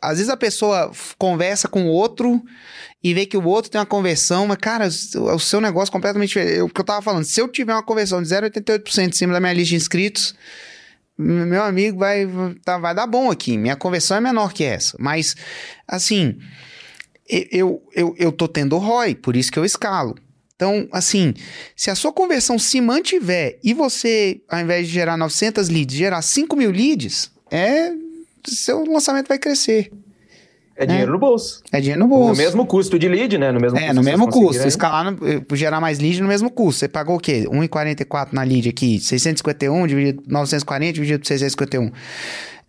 B: Às vezes a pessoa conversa com o outro e vê que o outro tem uma conversão, mas, cara, o seu negócio é completamente diferente. O que eu tava falando, se eu tiver uma conversão de 0,88% em cima da minha lista de inscritos, meu amigo vai, tá, vai dar bom aqui. Minha conversão é menor que essa. Mas, assim, eu, eu, eu tô tendo ROI, por isso que eu escalo. Então, assim, se a sua conversão se mantiver e você, ao invés de gerar 900 leads, gerar 5 mil leads, é seu lançamento vai crescer.
A: É dinheiro é. no bolso.
B: É dinheiro no bolso.
A: No mesmo custo de lead, né? No mesmo
B: é, no mesmo custo. Escalar, no, eh, gerar mais lead no mesmo custo. Você pagou o quê? 1,44 na lead aqui. 651 dividido 940 dividido por 651.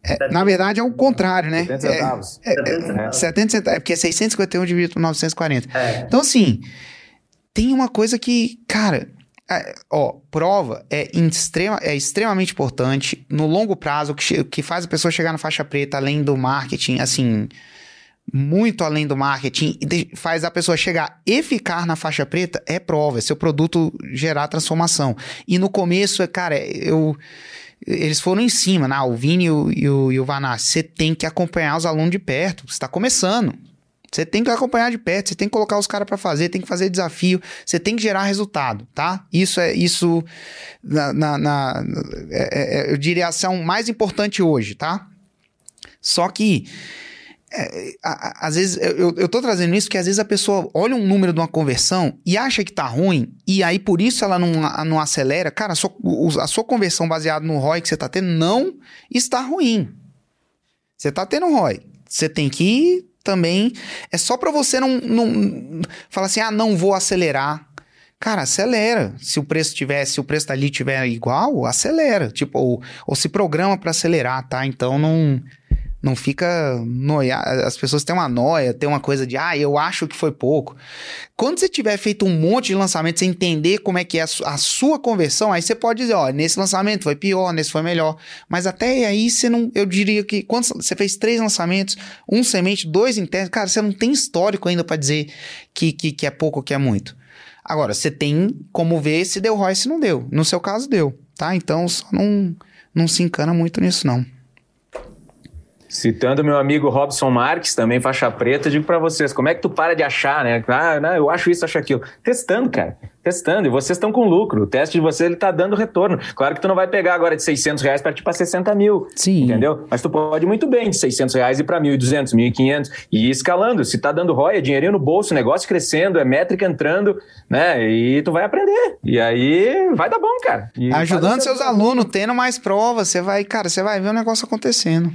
B: É, na verdade é o contrário, né? 70 centavos. É, é, é, 70 centavos. É porque é 651 dividido por 940. É. Então, assim, tem uma coisa que, cara, é, ó, prova é, extrema, é extremamente importante no longo prazo, que, que faz a pessoa chegar na faixa preta, além do marketing, assim, muito além do marketing, faz a pessoa chegar e ficar na faixa preta, é prova, é seu produto gerar transformação. E no começo, é, cara, eu eles foram em cima, né? o Vini e o, e o, e o Vanassi. Você tem que acompanhar os alunos de perto. Você está começando. Você tem que acompanhar de perto, você tem que colocar os caras para fazer, tem que fazer desafio, você tem que gerar resultado, tá? Isso é isso na, na, na é, é, eu diria a ação mais importante hoje, tá? Só que é, às vezes, eu, eu tô trazendo isso porque às vezes a pessoa olha um número de uma conversão e acha que tá ruim, e aí por isso ela não, não acelera. Cara, a sua, a sua conversão baseada no ROI que você tá tendo não está ruim. Você tá tendo ROI. Você tem que também. É só para você não, não falar assim, ah, não vou acelerar. Cara, acelera. Se o preço tiver, se o preço dali tiver igual, acelera. Tipo, ou, ou se programa para acelerar, tá? Então não não fica noia. As pessoas têm uma noia, tem uma coisa de, ah, eu acho que foi pouco. Quando você tiver feito um monte de lançamento, você entender como é que é a sua conversão, aí você pode dizer, ó, nesse lançamento foi pior, nesse foi melhor. Mas até aí você não, eu diria que quando você fez três lançamentos, um semente, dois internos, cara, você não tem histórico ainda para dizer que, que, que é pouco ou que é muito. Agora, você tem como ver se deu ROI, se não deu. No seu caso, deu, tá? Então, só não, não se encana muito nisso, não.
A: Citando meu amigo Robson Marques, também faixa preta, digo para vocês, como é que tu para de achar, né? Ah, não, eu acho isso, acho aquilo. Testando, cara. Testando. E vocês estão com lucro. O teste de vocês, ele tá dando retorno. Claro que tu não vai pegar agora de 600 reais para tipo a 60 mil.
B: Sim.
A: Entendeu? Mas tu pode muito bem de 600 reais ir para 1.200, 1.500 e ir escalando. Se tá dando ROI, é dinheirinho no bolso, negócio crescendo, é métrica entrando, né? E tu vai aprender. E aí vai dar bom, cara. E
B: Ajudando seus alunos, tendo mais provas, você vai, cara, você vai ver o negócio acontecendo.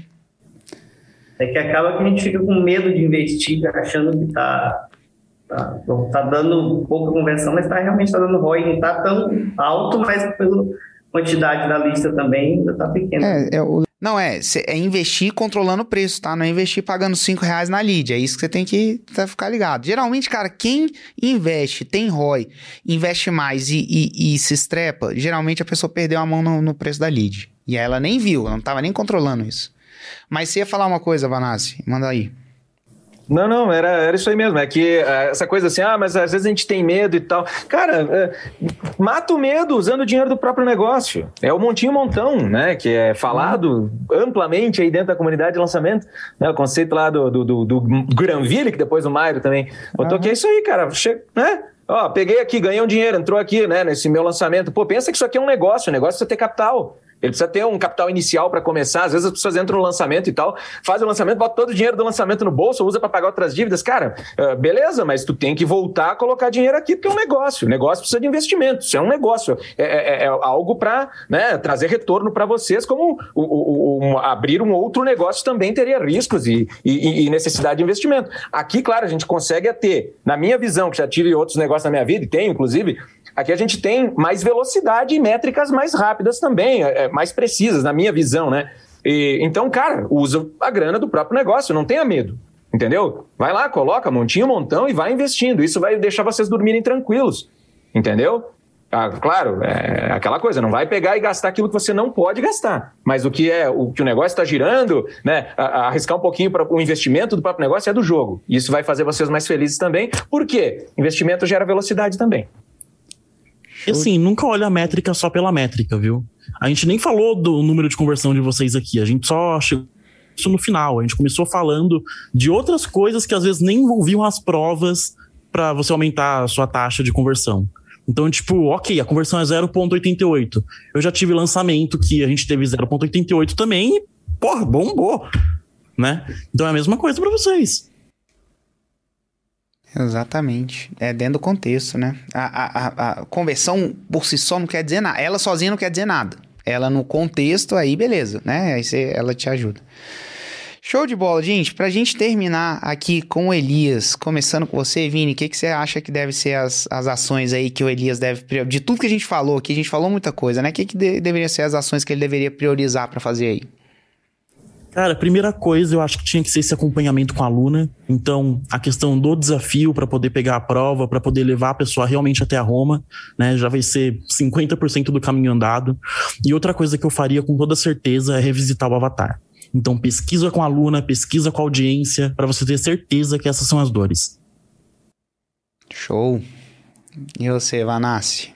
C: É que acaba que a gente fica com medo de investir, achando que está tá, tá dando pouca conversão, mas tá, realmente está dando ROI, não está tão alto, mas pela quantidade da lista também ainda está pequena.
B: É, é o... Não, é, é investir controlando o preço, tá? Não é investir pagando 5 reais na lead. É isso que você tem que tá, ficar ligado. Geralmente, cara, quem investe, tem ROI, investe mais e, e, e se estrepa, geralmente a pessoa perdeu a mão no, no preço da lead. E ela nem viu, ela não estava nem controlando isso. Mas você ia falar uma coisa, Vanassi, manda aí.
A: Não, não, era, era isso aí mesmo. É que é, essa coisa assim, ah, mas às vezes a gente tem medo e tal. Cara, é, mata o medo usando o dinheiro do próprio negócio. É o montinho montão, né? Que é falado amplamente aí dentro da comunidade de lançamento. Né? O conceito lá do, do, do, do Granville, que depois o Mairo também botou, uhum. que é isso aí, cara. Che né? Ó, peguei aqui, ganhei um dinheiro, entrou aqui, né, nesse meu lançamento. Pô, pensa que isso aqui é um negócio, o negócio é ter capital. Ele precisa ter um capital inicial para começar. Às vezes as pessoas entram no lançamento e tal, fazem o lançamento, bota todo o dinheiro do lançamento no bolso, usa para pagar outras dívidas. Cara, uh, beleza, mas tu tem que voltar a colocar dinheiro aqui, porque é um negócio. O negócio precisa de investimento. Isso é um negócio. É, é, é, é algo para né, trazer retorno para vocês, como o, o, o, abrir um outro negócio também teria riscos e, e, e, necessidade de investimento. Aqui, claro, a gente consegue ter, na minha visão, que já tive outros negócios na minha vida, e tenho, inclusive, Aqui a gente tem mais velocidade e métricas mais rápidas também, é, é, mais precisas, na minha visão, né? E, então, cara, usa a grana do próprio negócio, não tenha medo. Entendeu? Vai lá, coloca montinho, montão e vai investindo. Isso vai deixar vocês dormirem tranquilos. Entendeu? Ah, claro, é aquela coisa, não vai pegar e gastar aquilo que você não pode gastar. Mas o que é o que o negócio está girando, né? Arriscar um pouquinho para o investimento do próprio negócio é do jogo. Isso vai fazer vocês mais felizes também. Por quê? Investimento gera velocidade também.
E: E assim, nunca olha a métrica só pela métrica, viu? A gente nem falou do número de conversão de vocês aqui, a gente só chegou isso no final. A gente começou falando de outras coisas que às vezes nem envolviam as provas para você aumentar a sua taxa de conversão. Então, tipo, ok, a conversão é 0,88. Eu já tive lançamento que a gente teve 0,88 também e, porra, bombou, né? Então é a mesma coisa para vocês.
B: Exatamente. É dentro do contexto, né? A, a, a, conversão por si só não quer dizer nada. Ela sozinha não quer dizer nada. ela no contexto, aí beleza, né? Aí você, ela te ajuda. Show de bola, gente. Pra gente terminar aqui com o Elias, começando com você, Vini, o que, que você acha que deve ser as, as ações aí que o Elias deve De tudo que a gente falou aqui, a gente falou muita coisa, né? O que, que de, deveria ser as ações que ele deveria priorizar para fazer aí?
E: Cara, primeira coisa, eu acho que tinha que ser esse acompanhamento com a aluna. Então, a questão do desafio para poder pegar a prova, para poder levar a pessoa realmente até a Roma, né, já vai ser 50% do caminho andado. E outra coisa que eu faria com toda certeza é revisitar o avatar. Então, pesquisa com a aluna, pesquisa com a audiência, para você ter certeza que essas são as dores.
B: Show. E você, Vanassi?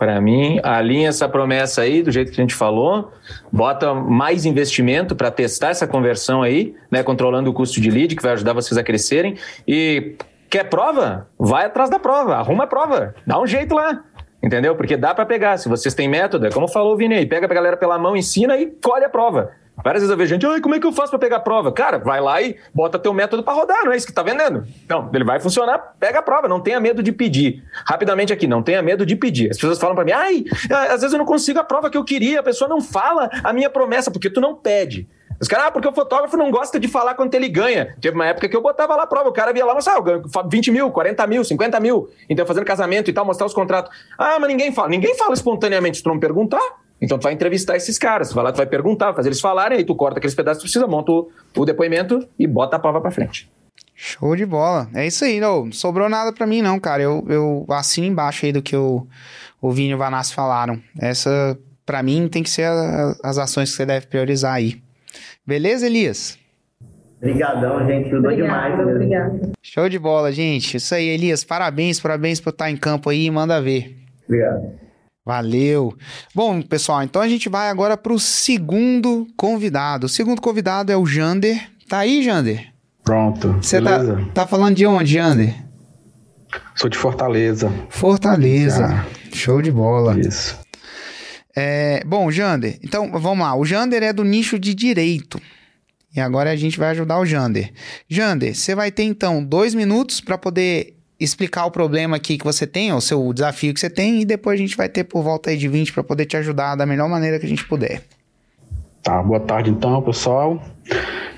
A: Para mim, alinha essa promessa aí, do jeito que a gente falou, bota mais investimento para testar essa conversão aí, né, controlando o custo de lead, que vai ajudar vocês a crescerem. E quer prova? Vai atrás da prova, arruma a prova, dá um jeito lá. Entendeu? Porque dá para pegar. Se vocês têm método, é como falou o Vini aí, pega a galera pela mão, ensina e colhe a prova. Várias vezes eu vejo gente, Ai, como é que eu faço para pegar a prova? Cara, vai lá e bota teu método para rodar, não é isso que tá vendendo? Então, ele vai funcionar, pega a prova, não tenha medo de pedir. Rapidamente aqui, não tenha medo de pedir. As pessoas falam para mim, ai, às vezes eu não consigo a prova que eu queria, a pessoa não fala a minha promessa, porque tu não pede. Os caras, ah, porque o fotógrafo não gosta de falar quanto ele ganha. Teve uma época que eu botava lá a prova, o cara via lá, mas ah, eu ganho 20 mil, 40 mil, 50 mil. Então, fazendo casamento e tal, mostrar os contratos. Ah, mas ninguém fala. Ninguém fala espontaneamente se tu não perguntar. Então tu vai entrevistar esses caras, tu vai lá, tu vai perguntar, fazer eles falarem, aí tu corta aqueles pedaços que tu precisa, monta o, o depoimento e bota a prova pra frente.
B: Show de bola. É isso aí, não sobrou nada para mim não, cara. Eu, eu assino embaixo aí do que o, o Vini e o Vanassi falaram. Essa, para mim, tem que ser a, as ações que você deve priorizar aí. Beleza, Elias?
C: Obrigadão, gente. Ajudou demais.
D: Obrigado.
B: Show de bola, gente. Isso aí, Elias. Parabéns, parabéns por estar em campo aí. Manda ver.
C: Obrigado.
B: Valeu. Bom, pessoal, então a gente vai agora para o segundo convidado. O segundo convidado é o Jander. Tá aí, Jander?
F: Pronto.
B: Você tá, tá falando de onde, Jander?
F: Sou de Fortaleza.
B: Fortaleza. Show de bola.
F: Isso.
B: É, bom, Jander, então vamos lá. O Jander é do nicho de direito. E agora a gente vai ajudar o Jander. Jander, você vai ter então dois minutos para poder explicar o problema aqui que você tem, o seu desafio que você tem, e depois a gente vai ter por volta aí de 20 para poder te ajudar da melhor maneira que a gente puder.
F: Tá, boa tarde então, pessoal.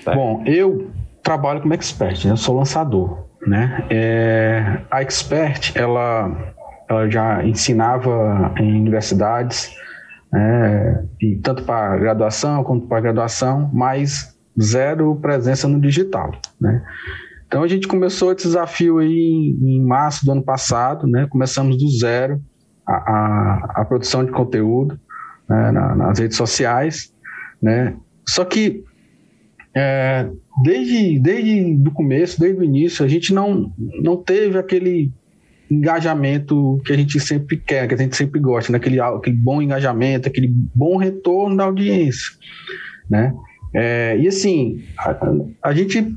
F: Tá. Bom, eu trabalho como expert, né? eu sou lançador, né? É, a expert, ela, ela já ensinava em universidades, né? e tanto para graduação quanto para graduação, mas zero presença no digital, né? Então a gente começou esse desafio aí em, março do ano passado, né? Começamos do zero a, a, a produção de conteúdo né? Na, nas redes sociais, né? Só que é, desde desde do começo, desde o início, a gente não não teve aquele engajamento que a gente sempre quer, que a gente sempre gosta, né? aquele, aquele bom engajamento, aquele bom retorno da audiência, né? É, e assim, a, a, gente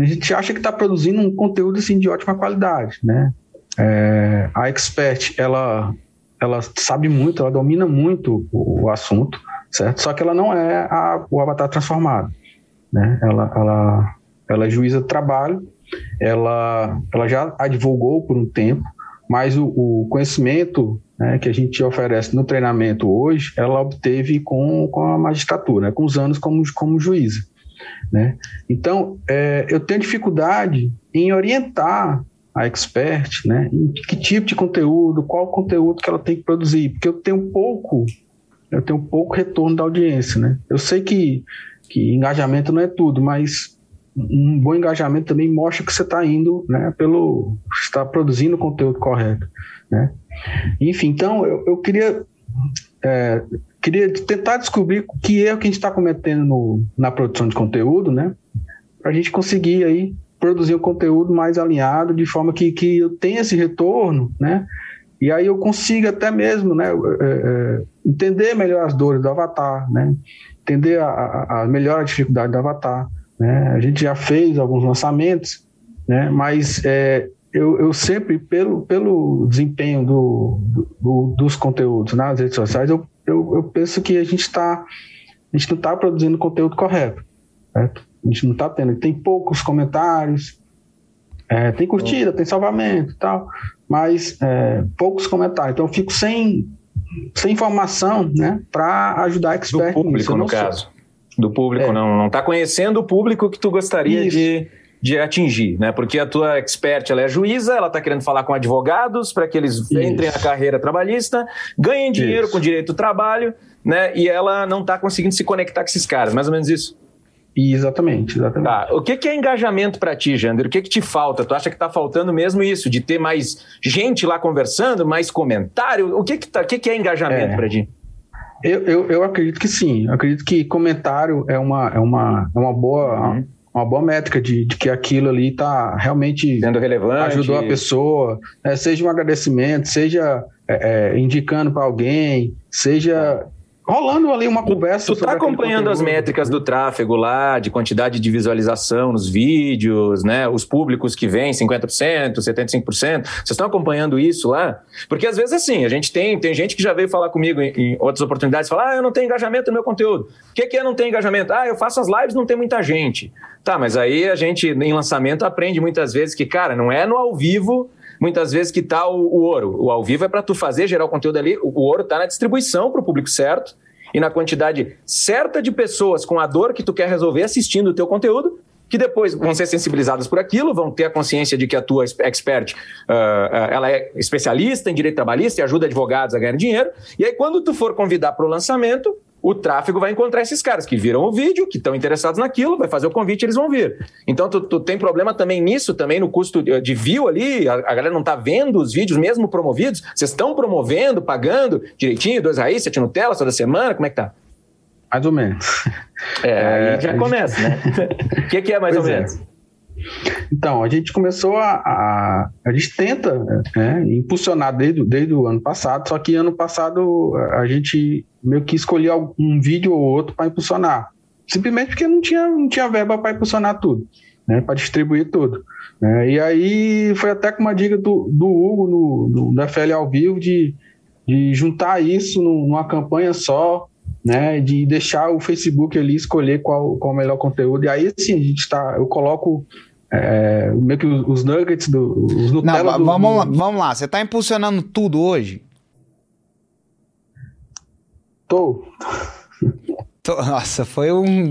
F: a gente acha que está produzindo um conteúdo assim, de ótima qualidade, né? É, a expert, ela, ela sabe muito, ela domina muito o, assunto, certo? Só que ela não é a, o avatar transformado, né? Ela, ela, ela é juíza trabalho, ela, ela já advogou por um tempo, mas o, o conhecimento né, que a gente oferece no treinamento hoje, ela obteve com, com a magistratura, né, com os anos como, como juíza. Né? Então, é, eu tenho dificuldade em orientar a expert, né, em que tipo de conteúdo, qual conteúdo que ela tem que produzir, porque eu tenho pouco, eu tenho pouco retorno da audiência, né? Eu sei que, que engajamento não é tudo, mas um bom engajamento também mostra que você está indo, né, pelo, está produzindo o conteúdo correto, né? Enfim, então eu, eu queria é, queria tentar descobrir que erro que a gente está cometendo no, na produção de conteúdo, né? Para a gente conseguir aí produzir um conteúdo mais alinhado, de forma que, que eu tenha esse retorno, né? E aí eu consiga até mesmo, né? É, entender melhor as dores do avatar, né? Entender a, a, a melhor a dificuldade do avatar, né? A gente já fez alguns lançamentos, né? Mas é, eu, eu, sempre, pelo, pelo desempenho do, do, dos conteúdos nas redes sociais, eu eu, eu penso que a gente está a gente não está produzindo conteúdo correto, certo? A gente não está tendo, tem poucos comentários, é, tem curtida, tem salvamento e tal, mas é, poucos comentários. Então eu fico sem sem informação, né, para ajudar a expert
A: Do público, no caso. Do público, é. não. Não está conhecendo o público que tu gostaria de, de atingir, né? Porque a tua expert ela é juíza, ela está querendo falar com advogados para que eles Isso. entrem na carreira trabalhista, ganhem dinheiro isso. com direito do trabalho, né? E ela não está conseguindo se conectar com esses caras, mais ou menos isso.
F: Exatamente, exatamente.
A: Tá. O que, que é engajamento para ti, Jander? O que, que te falta? Tu acha que está faltando mesmo isso, de ter mais gente lá conversando, mais comentário? O que, que, tá, o que, que é engajamento é. para ti?
F: Eu, eu, eu, acredito que sim. Eu acredito que comentário é uma, é uma, é uma boa. Uhum. Uma boa métrica de, de que aquilo ali está realmente
A: sendo relevante,
F: ajudou a pessoa, né? seja um agradecimento, seja é, é, indicando para alguém, seja rolando ali uma conversa.
A: Tu, tá acompanhando as métricas do tráfego lá, de quantidade de visualização nos vídeos, né? Os públicos que vêm, 50%, 75%. Vocês estão acompanhando isso lá? Porque às vezes assim, a gente tem, tem gente que já veio falar comigo em, em outras oportunidades, falar, ah, eu não tenho engajamento no meu conteúdo. O que, que é não ter engajamento? Ah, eu faço as lives, não tem muita gente. Tá, mas aí a gente, em lançamento, aprende muitas vezes que, cara, não é no ao vivo muitas vezes que está o, o, ouro. O ao vivo é para tu fazer, gerar o conteúdo ali. O, o ouro está na distribuição para o público certo e na quantidade certa de pessoas com a dor que tu quer resolver assistindo o teu conteúdo, que depois vão ser sensibilizadas por aquilo, vão ter a consciência de que a tua expert, uh, ela é especialista em direito trabalhista e ajuda advogados a ganhar dinheiro. E aí, quando tu for convidar para o lançamento, o tráfego vai encontrar esses caras que viram o vídeo, que estão interessados naquilo, vai fazer o convite, eles vão vir. Então, tu, tu tem problema também nisso, também no custo de, de view ali, a, a, galera não está vendo os vídeos mesmo promovidos, vocês estão promovendo, pagando direitinho, dois raiz, sete Nutella toda semana, como é que tá?
F: Mais ou menos.
A: É, é aí já começa, né? O que, que, é mais pois ou é.
F: Então, a gente começou a. A, a gente tenta né, impulsionar desde, desde o ano passado, só que ano passado a gente meio que escolheu um vídeo ou outro para impulsionar. Simplesmente porque não tinha, não tinha verba para impulsionar tudo, né, para distribuir tudo. Né, e aí foi até com uma dica do, do Hugo no, no, no FL ao vivo de, de juntar isso numa campanha só, né, de deixar o Facebook ali escolher qual, qual o melhor conteúdo. E aí, sim, a gente está. Eu coloco é, meio que os, nuggets do. Os
B: Nutella Não, vamos, do... lá, vamos lá, você está impulsionando tudo hoje?
F: Tô.
B: Nossa, foi um.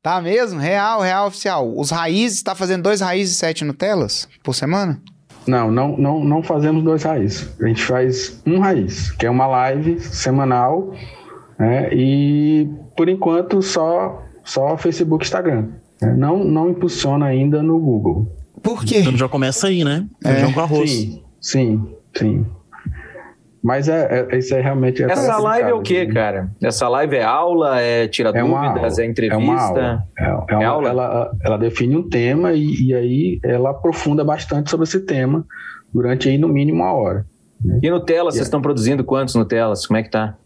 B: Tá mesmo? Real, real oficial. Os raízes, está fazendo dois raízes e sete Nutelas por semana?
F: Não, não, não, não fazemos dois raízes. A gente faz um raiz, que é uma live semanal, né? E por enquanto só só Facebook e Instagram. Né? Não, não impulsiona ainda no Google.
E: Por quê? Então já começa aí, né?
F: É, com arroz. Sim, sim, sim. Mas é, é, isso é realmente. É
A: Essa live é o quê, cara? Essa live é aula, é tira é dúvidas, é entrevista? É uma
F: aula. É, é uma, aula? Ela, ela define um tema e, e, aí ela aprofunda bastante sobre esse tema durante aí no mínimo uma hora.
A: Né? E Nutella, vocês estão produzindo quantos Nutellas? Como é que tá?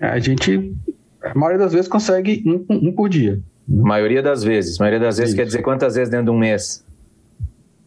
F: A gente, a maioria das vezes, consegue um, um por dia.
A: A maioria das vezes. A maioria das vezes Isso. quer dizer quantas vezes dentro de um mês?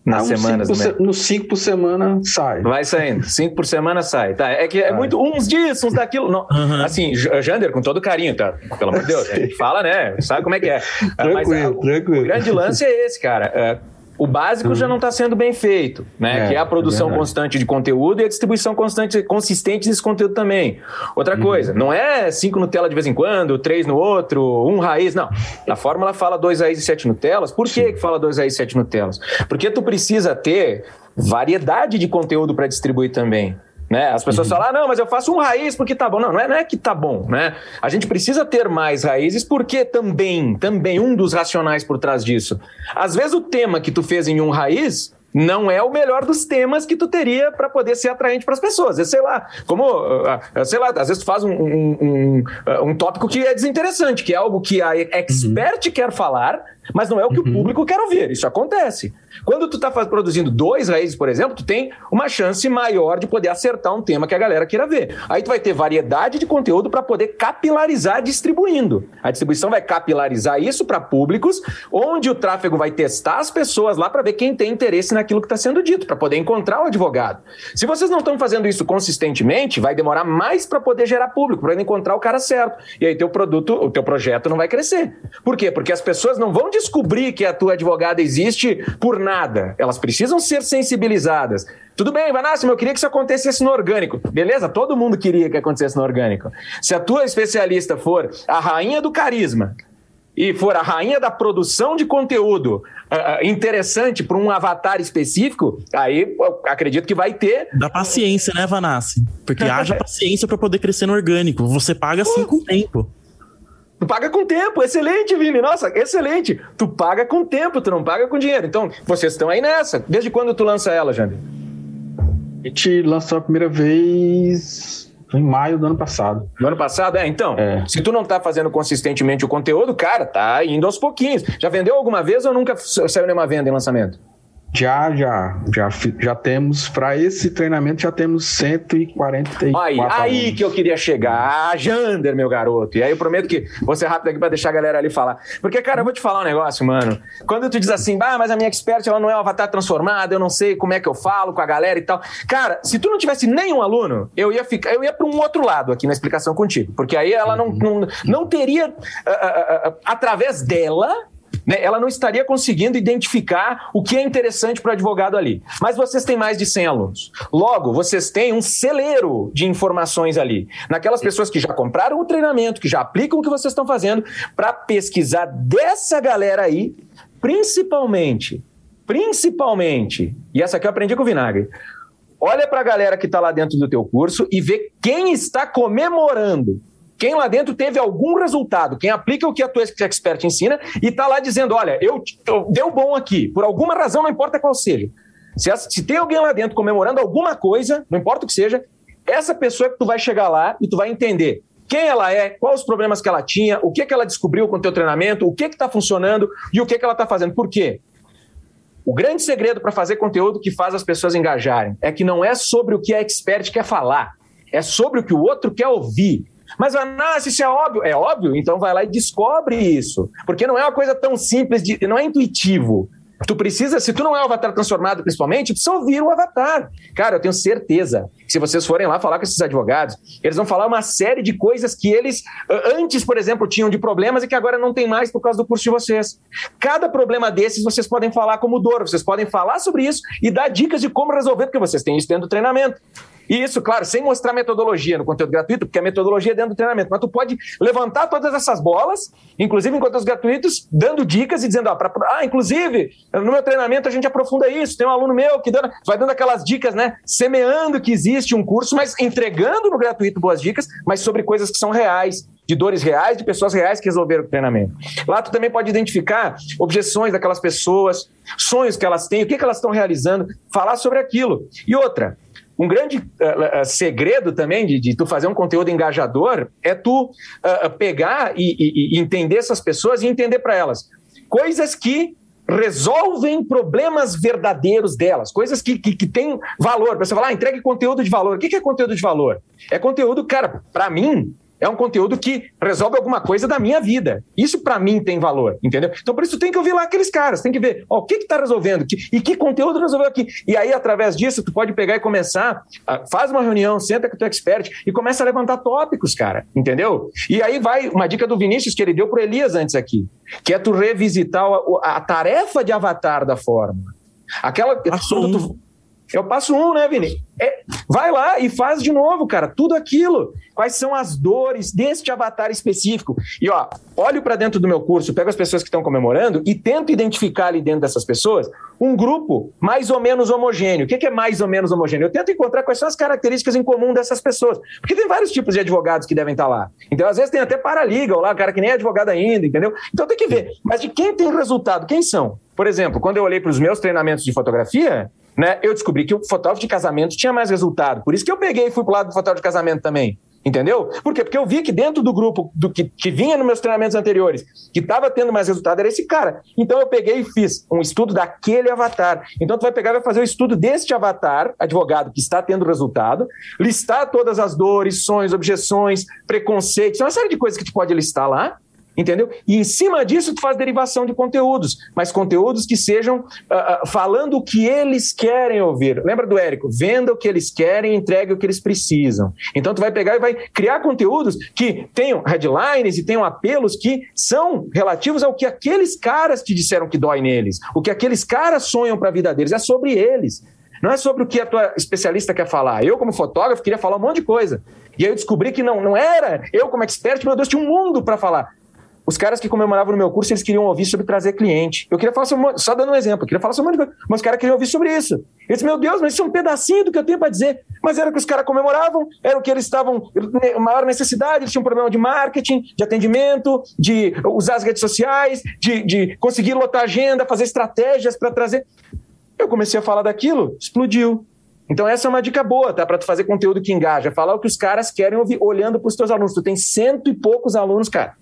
A: Nas
F: ah,
A: semanas,
F: né? No cinco por semana sai.
A: Vai saindo. Cinco por semana sai. Tá, é que é muito uns disso, uns daquilo. Não. Uhum. Assim, Jander, com todo carinho, tá? Pelo amor de Deus, a gente fala, né? Sabe como é que é.
F: Tranquilo, Mas, é, tranquilo.
A: O grande lance é esse, cara. É, o básico uhum. já não está sendo bem feito, né? É, que é a produção é constante de conteúdo e a distribuição constante, consistente desse conteúdo também. Outra uhum. coisa, não é cinco Nutella de vez em quando, três no outro, um raiz, não. A fórmula fala dois raiz e sete Nutellas. Por que, que fala dois raiz e sete Nutellas? Porque tu precisa ter variedade de conteúdo para distribuir também. Né? As pessoas uhum. falam, ah, não, mas eu faço um raiz porque tá bom. Não, não é, não é que tá bom, né? A gente precisa ter mais raízes porque também, também, um dos racionais por trás disso. Às vezes o tema que tu fez em um raiz não é o melhor dos temas que tu teria para poder ser atraente para as pessoas. sei lá, como, ah, ah, sei lá, às vezes tu faz um, um, um, ah, um, tópico que é desinteressante, que é algo que a expert uhum. quer falar, mas não é o que uhum. o público quer ouvir. Isso acontece. Quando tu está produzindo dois raízes, por exemplo, tu tem uma chance maior de poder acertar um tema que a galera queira ver. Aí tu vai ter variedade de conteúdo para poder capilarizar distribuindo. A distribuição vai capilarizar isso para públicos, onde o tráfego vai testar as pessoas lá para ver quem tem interesse naquilo que está sendo dito, para poder encontrar o advogado. Se vocês não estão fazendo isso consistentemente, vai demorar mais para poder gerar público, para encontrar o cara certo. E aí teu produto, o teu projeto não vai crescer. Por quê? Porque as pessoas não vão descobrir que a tua advogada existe por nada. Elas precisam ser sensibilizadas. Tudo bem, Vanassi, eu queria que isso acontecesse no orgânico. Beleza? Todo mundo queria que acontecesse no orgânico. Se a tua especialista for a rainha do carisma, e for a rainha da produção de conteúdo uh, interessante para um avatar específico, aí acredito que vai ter.
E: Da paciência, né, Vanassi? Porque haja paciência para poder crescer no orgânico. Você paga assim com o tempo.
A: Tu paga com tempo, excelente, Vini. Nossa, excelente. Tu paga com tempo, tu não paga com dinheiro. Então, vocês estão aí nessa. Desde quando tu lança ela, Jander?
F: A gente lançou a primeira vez em maio do ano passado.
A: No ano passado? É, então. É. Se tu não tá fazendo consistentemente o conteúdo, cara, tá indo aos pouquinhos. Já vendeu alguma vez ou nunca saiu nenhuma venda em lançamento?
F: Já, já, já, já temos, para esse treinamento, já temos 144
A: Aí, aí que eu queria chegar. Ah, Jander, meu garoto. E aí eu prometo que vou ser rápido aqui para deixar a galera ali falar. Porque, cara, eu vou te falar um negócio, mano. Quando tu diz assim, ah, mas a minha expert, ela não é um avatar transformado, eu não sei como é que eu falo com a galera e tal. Cara, se tu não tivesse nenhum aluno, eu ia ficar, eu ia para um outro lado aqui na explicação contigo. Porque aí ela não, não, não teria, uh, uh, uh, através dela, né, ela não estaria conseguindo identificar o que é interessante para o advogado ali. Mas vocês têm mais de 100 alunos. Logo, vocês têm um celeiro de informações ali. Naquelas pessoas que já compraram o treinamento, que já aplicam o que vocês estão fazendo, para pesquisar dessa galera aí, principalmente, principalmente, e essa aqui eu aprendi com o Vinagre, olha para a galera que está lá dentro do teu curso e vê quem está comemorando quem lá dentro teve algum resultado, quem aplica o que a tua expert ensina e está lá dizendo: olha, eu, eu, deu bom aqui, por alguma razão, não importa qual seja. Se, se tem alguém lá dentro comemorando alguma coisa, não importa o que seja, essa pessoa que tu vai chegar lá e tu vai entender quem ela é, quais os problemas que ela tinha, o que, que ela descobriu com o teu treinamento, o que está funcionando e o que, que ela está fazendo. Por quê? O grande segredo para fazer conteúdo que faz as pessoas engajarem é que não é sobre o que a expert quer falar, é sobre o que o outro quer ouvir. Mas, Anás, isso é óbvio. É óbvio? Então vai lá e descobre isso. Porque não é uma coisa tão simples, de, não é intuitivo. Tu precisa, se tu não é o avatar transformado, principalmente, precisa ouvir o avatar. Cara, eu tenho certeza que se vocês forem lá falar com esses advogados, eles vão falar uma série de coisas que eles antes, por exemplo, tinham de problemas e que agora não tem mais por causa do curso de vocês. Cada problema desses vocês podem falar como dor, vocês podem falar sobre isso e dar dicas de como resolver, porque vocês têm isso dentro do treinamento. E isso, claro, sem mostrar metodologia no conteúdo gratuito, porque a metodologia é dentro do treinamento. Mas tu pode levantar todas essas bolas, inclusive em conteúdos gratuitos, dando dicas e dizendo, ó, pra, ah, inclusive, no meu treinamento a gente aprofunda isso. Tem um aluno meu que dando, vai dando aquelas dicas, né? Semeando que existe um curso, mas entregando no gratuito boas dicas, mas sobre coisas que são reais, de dores reais, de pessoas reais que resolveram o treinamento. Lá tu também pode identificar objeções daquelas pessoas, sonhos que elas têm, o que, que elas estão realizando, falar sobre aquilo. E outra, um grande uh, uh, segredo também de, de, tu fazer um conteúdo engajador é tu uh, pegar e, e, e, entender essas pessoas e entender para elas coisas que resolvem problemas verdadeiros delas, coisas que, que, que têm valor. Você fala, ah, entregue conteúdo de valor. O que é conteúdo de valor? É conteúdo, cara, para mim, é um conteúdo que resolve alguma coisa da minha vida. Isso para mim tem valor, entendeu? Então por isso tem que ouvir lá aqueles caras, tem que ver ó, o que está resolvendo que, e que conteúdo resolveu aqui. E aí através disso tu pode pegar e começar, faz uma reunião, senta com o teu expert e começa a levantar tópicos, cara, entendeu? E aí vai uma dica do Vinícius que ele deu para Elias antes aqui, que é tu revisitar a, a tarefa de avatar da forma. Aquela quando tu, é o passo um, né, Vini? É, vai lá e faz de novo, cara, tudo aquilo. Quais são as dores deste avatar específico? E ó, olho para dentro do meu curso, pego as pessoas que estão comemorando e tento identificar ali dentro dessas pessoas um grupo mais ou menos homogêneo. O que é mais ou menos homogêneo? Eu tento encontrar quais são as características em comum dessas pessoas. Porque tem vários tipos de advogados que devem estar lá. Então, às vezes, tem até paralegal lá, cara que nem é advogado ainda, entendeu? Então tem que ver. Mas de quem tem resultado? Quem são? Por exemplo, quando eu olhei para os meus treinamentos de fotografia, né, eu descobri que o fotógrafo de casamento tinha mais resultado. Por isso que eu peguei e fui pro lado do fotógrafo de casamento também. Entendeu? Por quê? Porque eu vi que dentro do grupo do que, que vinha nos meus treinamentos anteriores, que estava tendo mais resultado, era esse cara. Então eu peguei e fiz um estudo daquele avatar. Então tu vai pegar e vai fazer o estudo deste avatar, advogado que está tendo resultado, listar todas as dores, sonhos, objeções, preconceitos, uma série de coisas que tu pode listar lá, entendeu? E em cima disso tu faz derivação de conteúdos, mas conteúdos que sejam uh, falando o que eles querem ouvir. Lembra do Érico? Venda o que eles querem, entregue o que eles precisam. Então tu vai pegar e vai criar conteúdos que tenham headlines e tenham apelos que são relativos ao que aqueles caras te disseram que dói neles, o que aqueles caras sonham para a vida deles, é sobre eles. Não é sobre o que a tua especialista quer falar. Eu, como fotógrafo, queria falar um monte de coisa. E aí eu descobri que não, não era. Eu, como expert, meu Deus, tinha um mundo para falar. Os caras que comemoravam no meu curso, eles queriam ouvir sobre trazer cliente. Eu queria falar sobre, só dando um exemplo, eu queria falar sobre um monte de coisa, mas os caras queriam ouvir sobre isso. Eu disse, meu Deus, mas isso é um pedacinho do que eu tenho para dizer. Mas era o que os caras comemoravam, era o que eles estavam, maior necessidade, eles tinham um problema de marketing, de atendimento, de usar as redes sociais, de, de conseguir lotar agenda, fazer estratégias para trazer. Eu comecei a falar daquilo, explodiu. Então essa é uma dica boa, tá? Para tu fazer conteúdo que engaja, falar o que os caras querem ouvir, olhando para os teus alunos. Tu tem cento e poucos alunos, cara.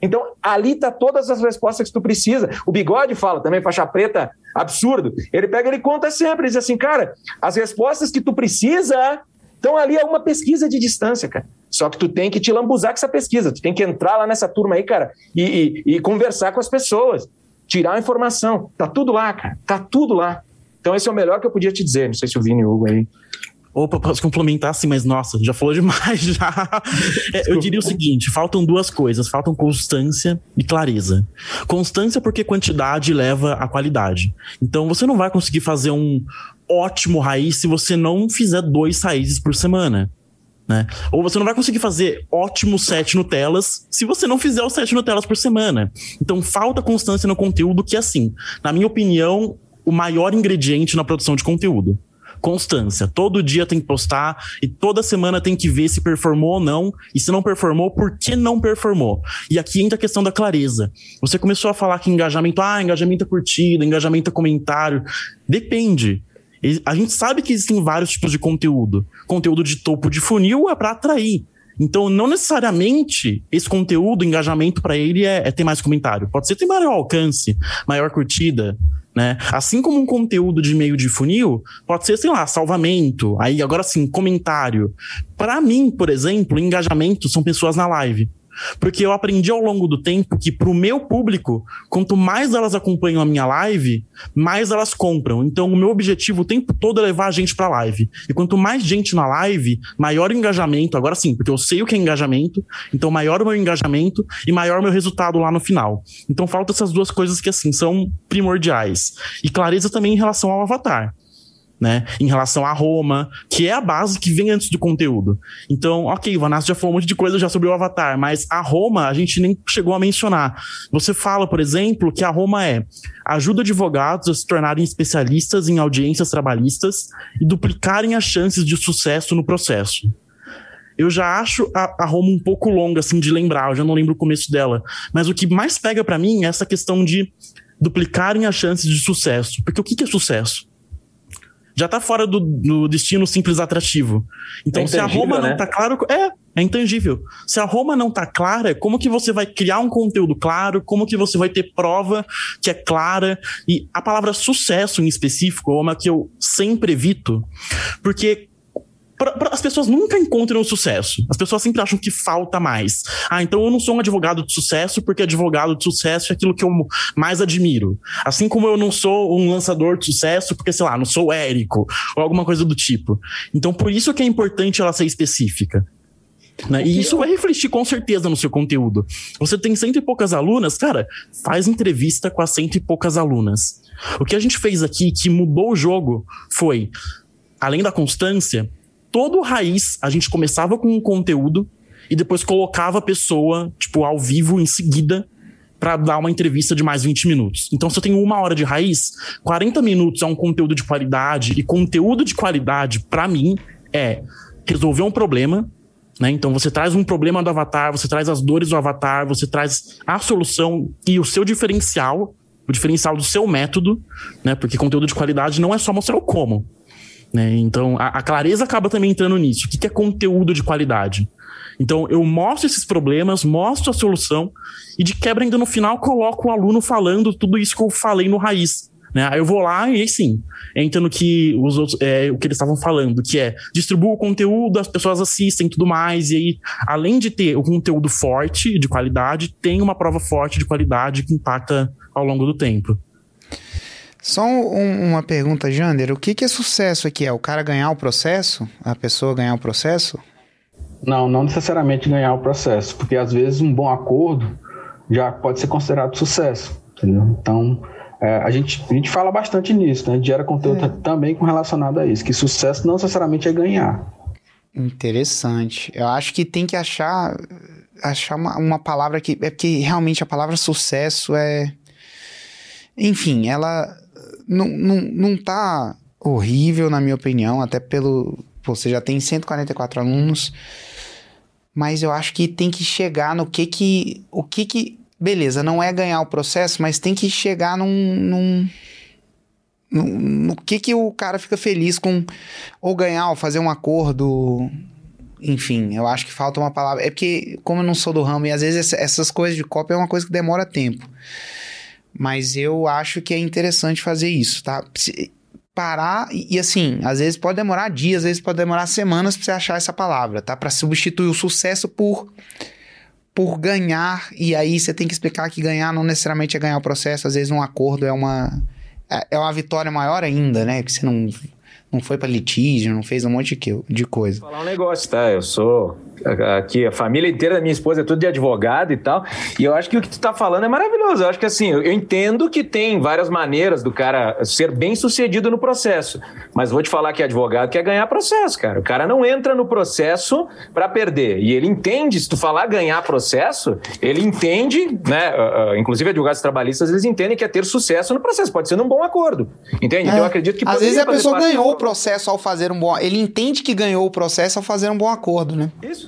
A: Então, ali tá todas as respostas que tu precisa. O Bigode fala também, faixa preta, absurdo. Ele pega, ele conta sempre, diz assim, cara, as respostas que tu precisa então ali é uma pesquisa de distância, cara. Só que tu tem que te lambuzar com essa pesquisa, tu tem que entrar lá nessa turma aí, cara, e, e, e conversar com as pessoas, tirar a informação. Tá tudo lá, cara, tá tudo lá. Então esse é o melhor que eu podia te dizer. Não sei se o Vini e o Hugo aí
E: Opa, posso complementar assim, mas nossa, já falou demais já. É, eu diria o seguinte: faltam duas coisas, faltam constância e clareza. Constância porque quantidade leva a qualidade. Então você não vai conseguir fazer um ótimo raiz se você não fizer dois raízes por semana. Né? Ou você não vai conseguir fazer ótimo sete Nutelas se você não fizer os sete Nutelas por semana. Então falta constância no conteúdo, que assim, na minha opinião, o maior ingrediente na produção de conteúdo constância. Todo dia tem que postar e toda semana tem que ver se performou ou não. E se não performou, por que não performou? E aqui entra a questão da clareza. Você começou a falar que engajamento, ah, engajamento é curtida, engajamento é comentário. Depende. A gente sabe que existem vários tipos de conteúdo. Conteúdo de topo de funil é para atrair. Então, não necessariamente esse conteúdo, engajamento para ele é, é, ter mais comentário. Pode ser ter maior alcance, maior curtida, né? Assim como um conteúdo de meio de funil, pode ser, sei lá, salvamento, aí agora sim, comentário. Para mim, por exemplo, engajamento são pessoas na live. Porque eu aprendi ao longo do tempo que pro meu público, quanto mais elas acompanham a minha live, mais elas compram. Então o meu objetivo o tempo todo é levar a gente pra live. E quanto mais gente na live, maior o engajamento, agora sim, porque eu sei o que é engajamento, então maior o meu engajamento e maior o meu resultado lá no final. Então falta essas duas coisas que assim são primordiais. E clareza também em relação ao avatar né? Em relação a Roma, que é a base que vem antes do conteúdo. Então, ok, o Vanassi já falou um monte de coisa já sobre o Avatar, mas a Roma a gente nem chegou a mencionar. Você fala, por exemplo, que a Roma é ajuda advogados a se tornarem especialistas em audiências trabalhistas e duplicarem as chances de sucesso no processo. Eu já acho a, a Roma um pouco longa, assim, de lembrar, eu já não lembro o começo dela. Mas o que mais pega para mim é essa questão de duplicarem as chances de sucesso. Porque o que, que é sucesso? Já tá fora do, do destino simples atrativo. Então, é se a Roma né? não tá claro, é, é intangível. Se a Roma não tá clara, como que você vai criar um conteúdo claro? Como que você vai ter prova que é clara? E a palavra sucesso em específico é uma que eu sempre evito, porque pra, pra, as pessoas nunca encontram o sucesso. As pessoas sempre acham que falta mais. Ah, então eu não sou um advogado de sucesso porque advogado de sucesso é aquilo que eu mais admiro. Assim como eu não sou um lançador de sucesso porque, sei lá, não sou Érico ou alguma coisa do tipo. Então por isso que é importante ela ser específica. Né? E isso vai refletir com certeza no seu conteúdo. Você tem cento e poucas alunas, cara, faz entrevista com as cento e poucas alunas. O que a gente fez aqui que mudou o jogo foi, além da constância, todo raiz, a gente começava com um conteúdo e depois colocava a pessoa, tipo, ao vivo em seguida para dar uma entrevista de mais 20 minutos. Então, se eu tenho uma hora de raiz, 40 minutos é um conteúdo de qualidade, e conteúdo de qualidade, para mim, é resolver um problema, né? Então, você traz um problema do avatar, você traz as dores do avatar, você traz a solução e o seu diferencial, o diferencial do seu método, né? Porque conteúdo de qualidade não é só mostrar o como. Né? Então, a, a, clareza acaba também entrando nisso. O que, que é conteúdo de qualidade? Então, eu mostro esses problemas, mostro a solução, e de quebra, ainda no final, coloco o aluno falando tudo isso que eu falei no raiz. Né? Aí eu vou lá e aí sim, entra no que os outros, é, o que eles estavam falando, que é distribua o conteúdo, as pessoas assistem tudo mais, e aí, além de ter o conteúdo forte, de qualidade, tem uma prova forte de qualidade que impacta ao longo do tempo.
B: Só um, uma pergunta, Jander. O que, que é sucesso aqui? É o cara ganhar o processo? A pessoa ganhar o processo?
F: Não, não necessariamente ganhar o processo, porque às vezes um bom acordo já pode ser considerado sucesso, entendeu? Então, é, a, gente, a gente fala bastante nisso, né? A gente gera conteúdo é. também com relacionado a isso, que sucesso não necessariamente é ganhar.
B: Interessante. Eu acho que tem que achar achar uma, uma palavra que é porque realmente a palavra sucesso é enfim, ela não, não, não tá horrível na minha opinião, até pelo você já tem 144 alunos, mas eu acho que tem que chegar no que que o que que beleza, não é ganhar o processo, mas tem que chegar num, num no, no, que que o cara fica feliz com ou ganhar ou fazer um acordo enfim, eu acho que falta uma palavra. É porque, como eu não sou do ramo, e às vezes essas coisas de cópia é uma coisa que demora tempo. Mas eu acho que é interessante fazer isso, tá? Parar e, assim, às vezes pode demorar dias, às vezes pode demorar semanas pra você achar essa palavra, tá? Para substituir o sucesso por por ganhar, e aí você tem que explicar que ganhar não necessariamente é ganhar o processo, às vezes um acordo é uma, é, é uma vitória maior ainda, né? Que você não, não foi para litígio, não fez um monte de coisa.
A: Vou falar um negócio, tá? Eu sou aqui, a família inteira da minha esposa é tudo de advogado e tal. E eu acho que o que tu tá falando é maravilhoso. Eu acho que assim, eu entendo que tem várias maneiras do cara ser bem sucedido no processo. Mas vou te falar que advogado quer ganhar processo, cara. O cara não entra no processo para perder. E ele entende, se tu falar ganhar processo, ele entende, né? Uh, uh, inclusive advogados trabalhistas, eles entendem que é ter sucesso no processo. Pode ser num bom acordo. Entende? É. Então eu acredito que.
B: Às vezes a pessoa ganhou o processo ao fazer um bom. Ele entende que ganhou o processo ao fazer um bom acordo, né?
A: Isso.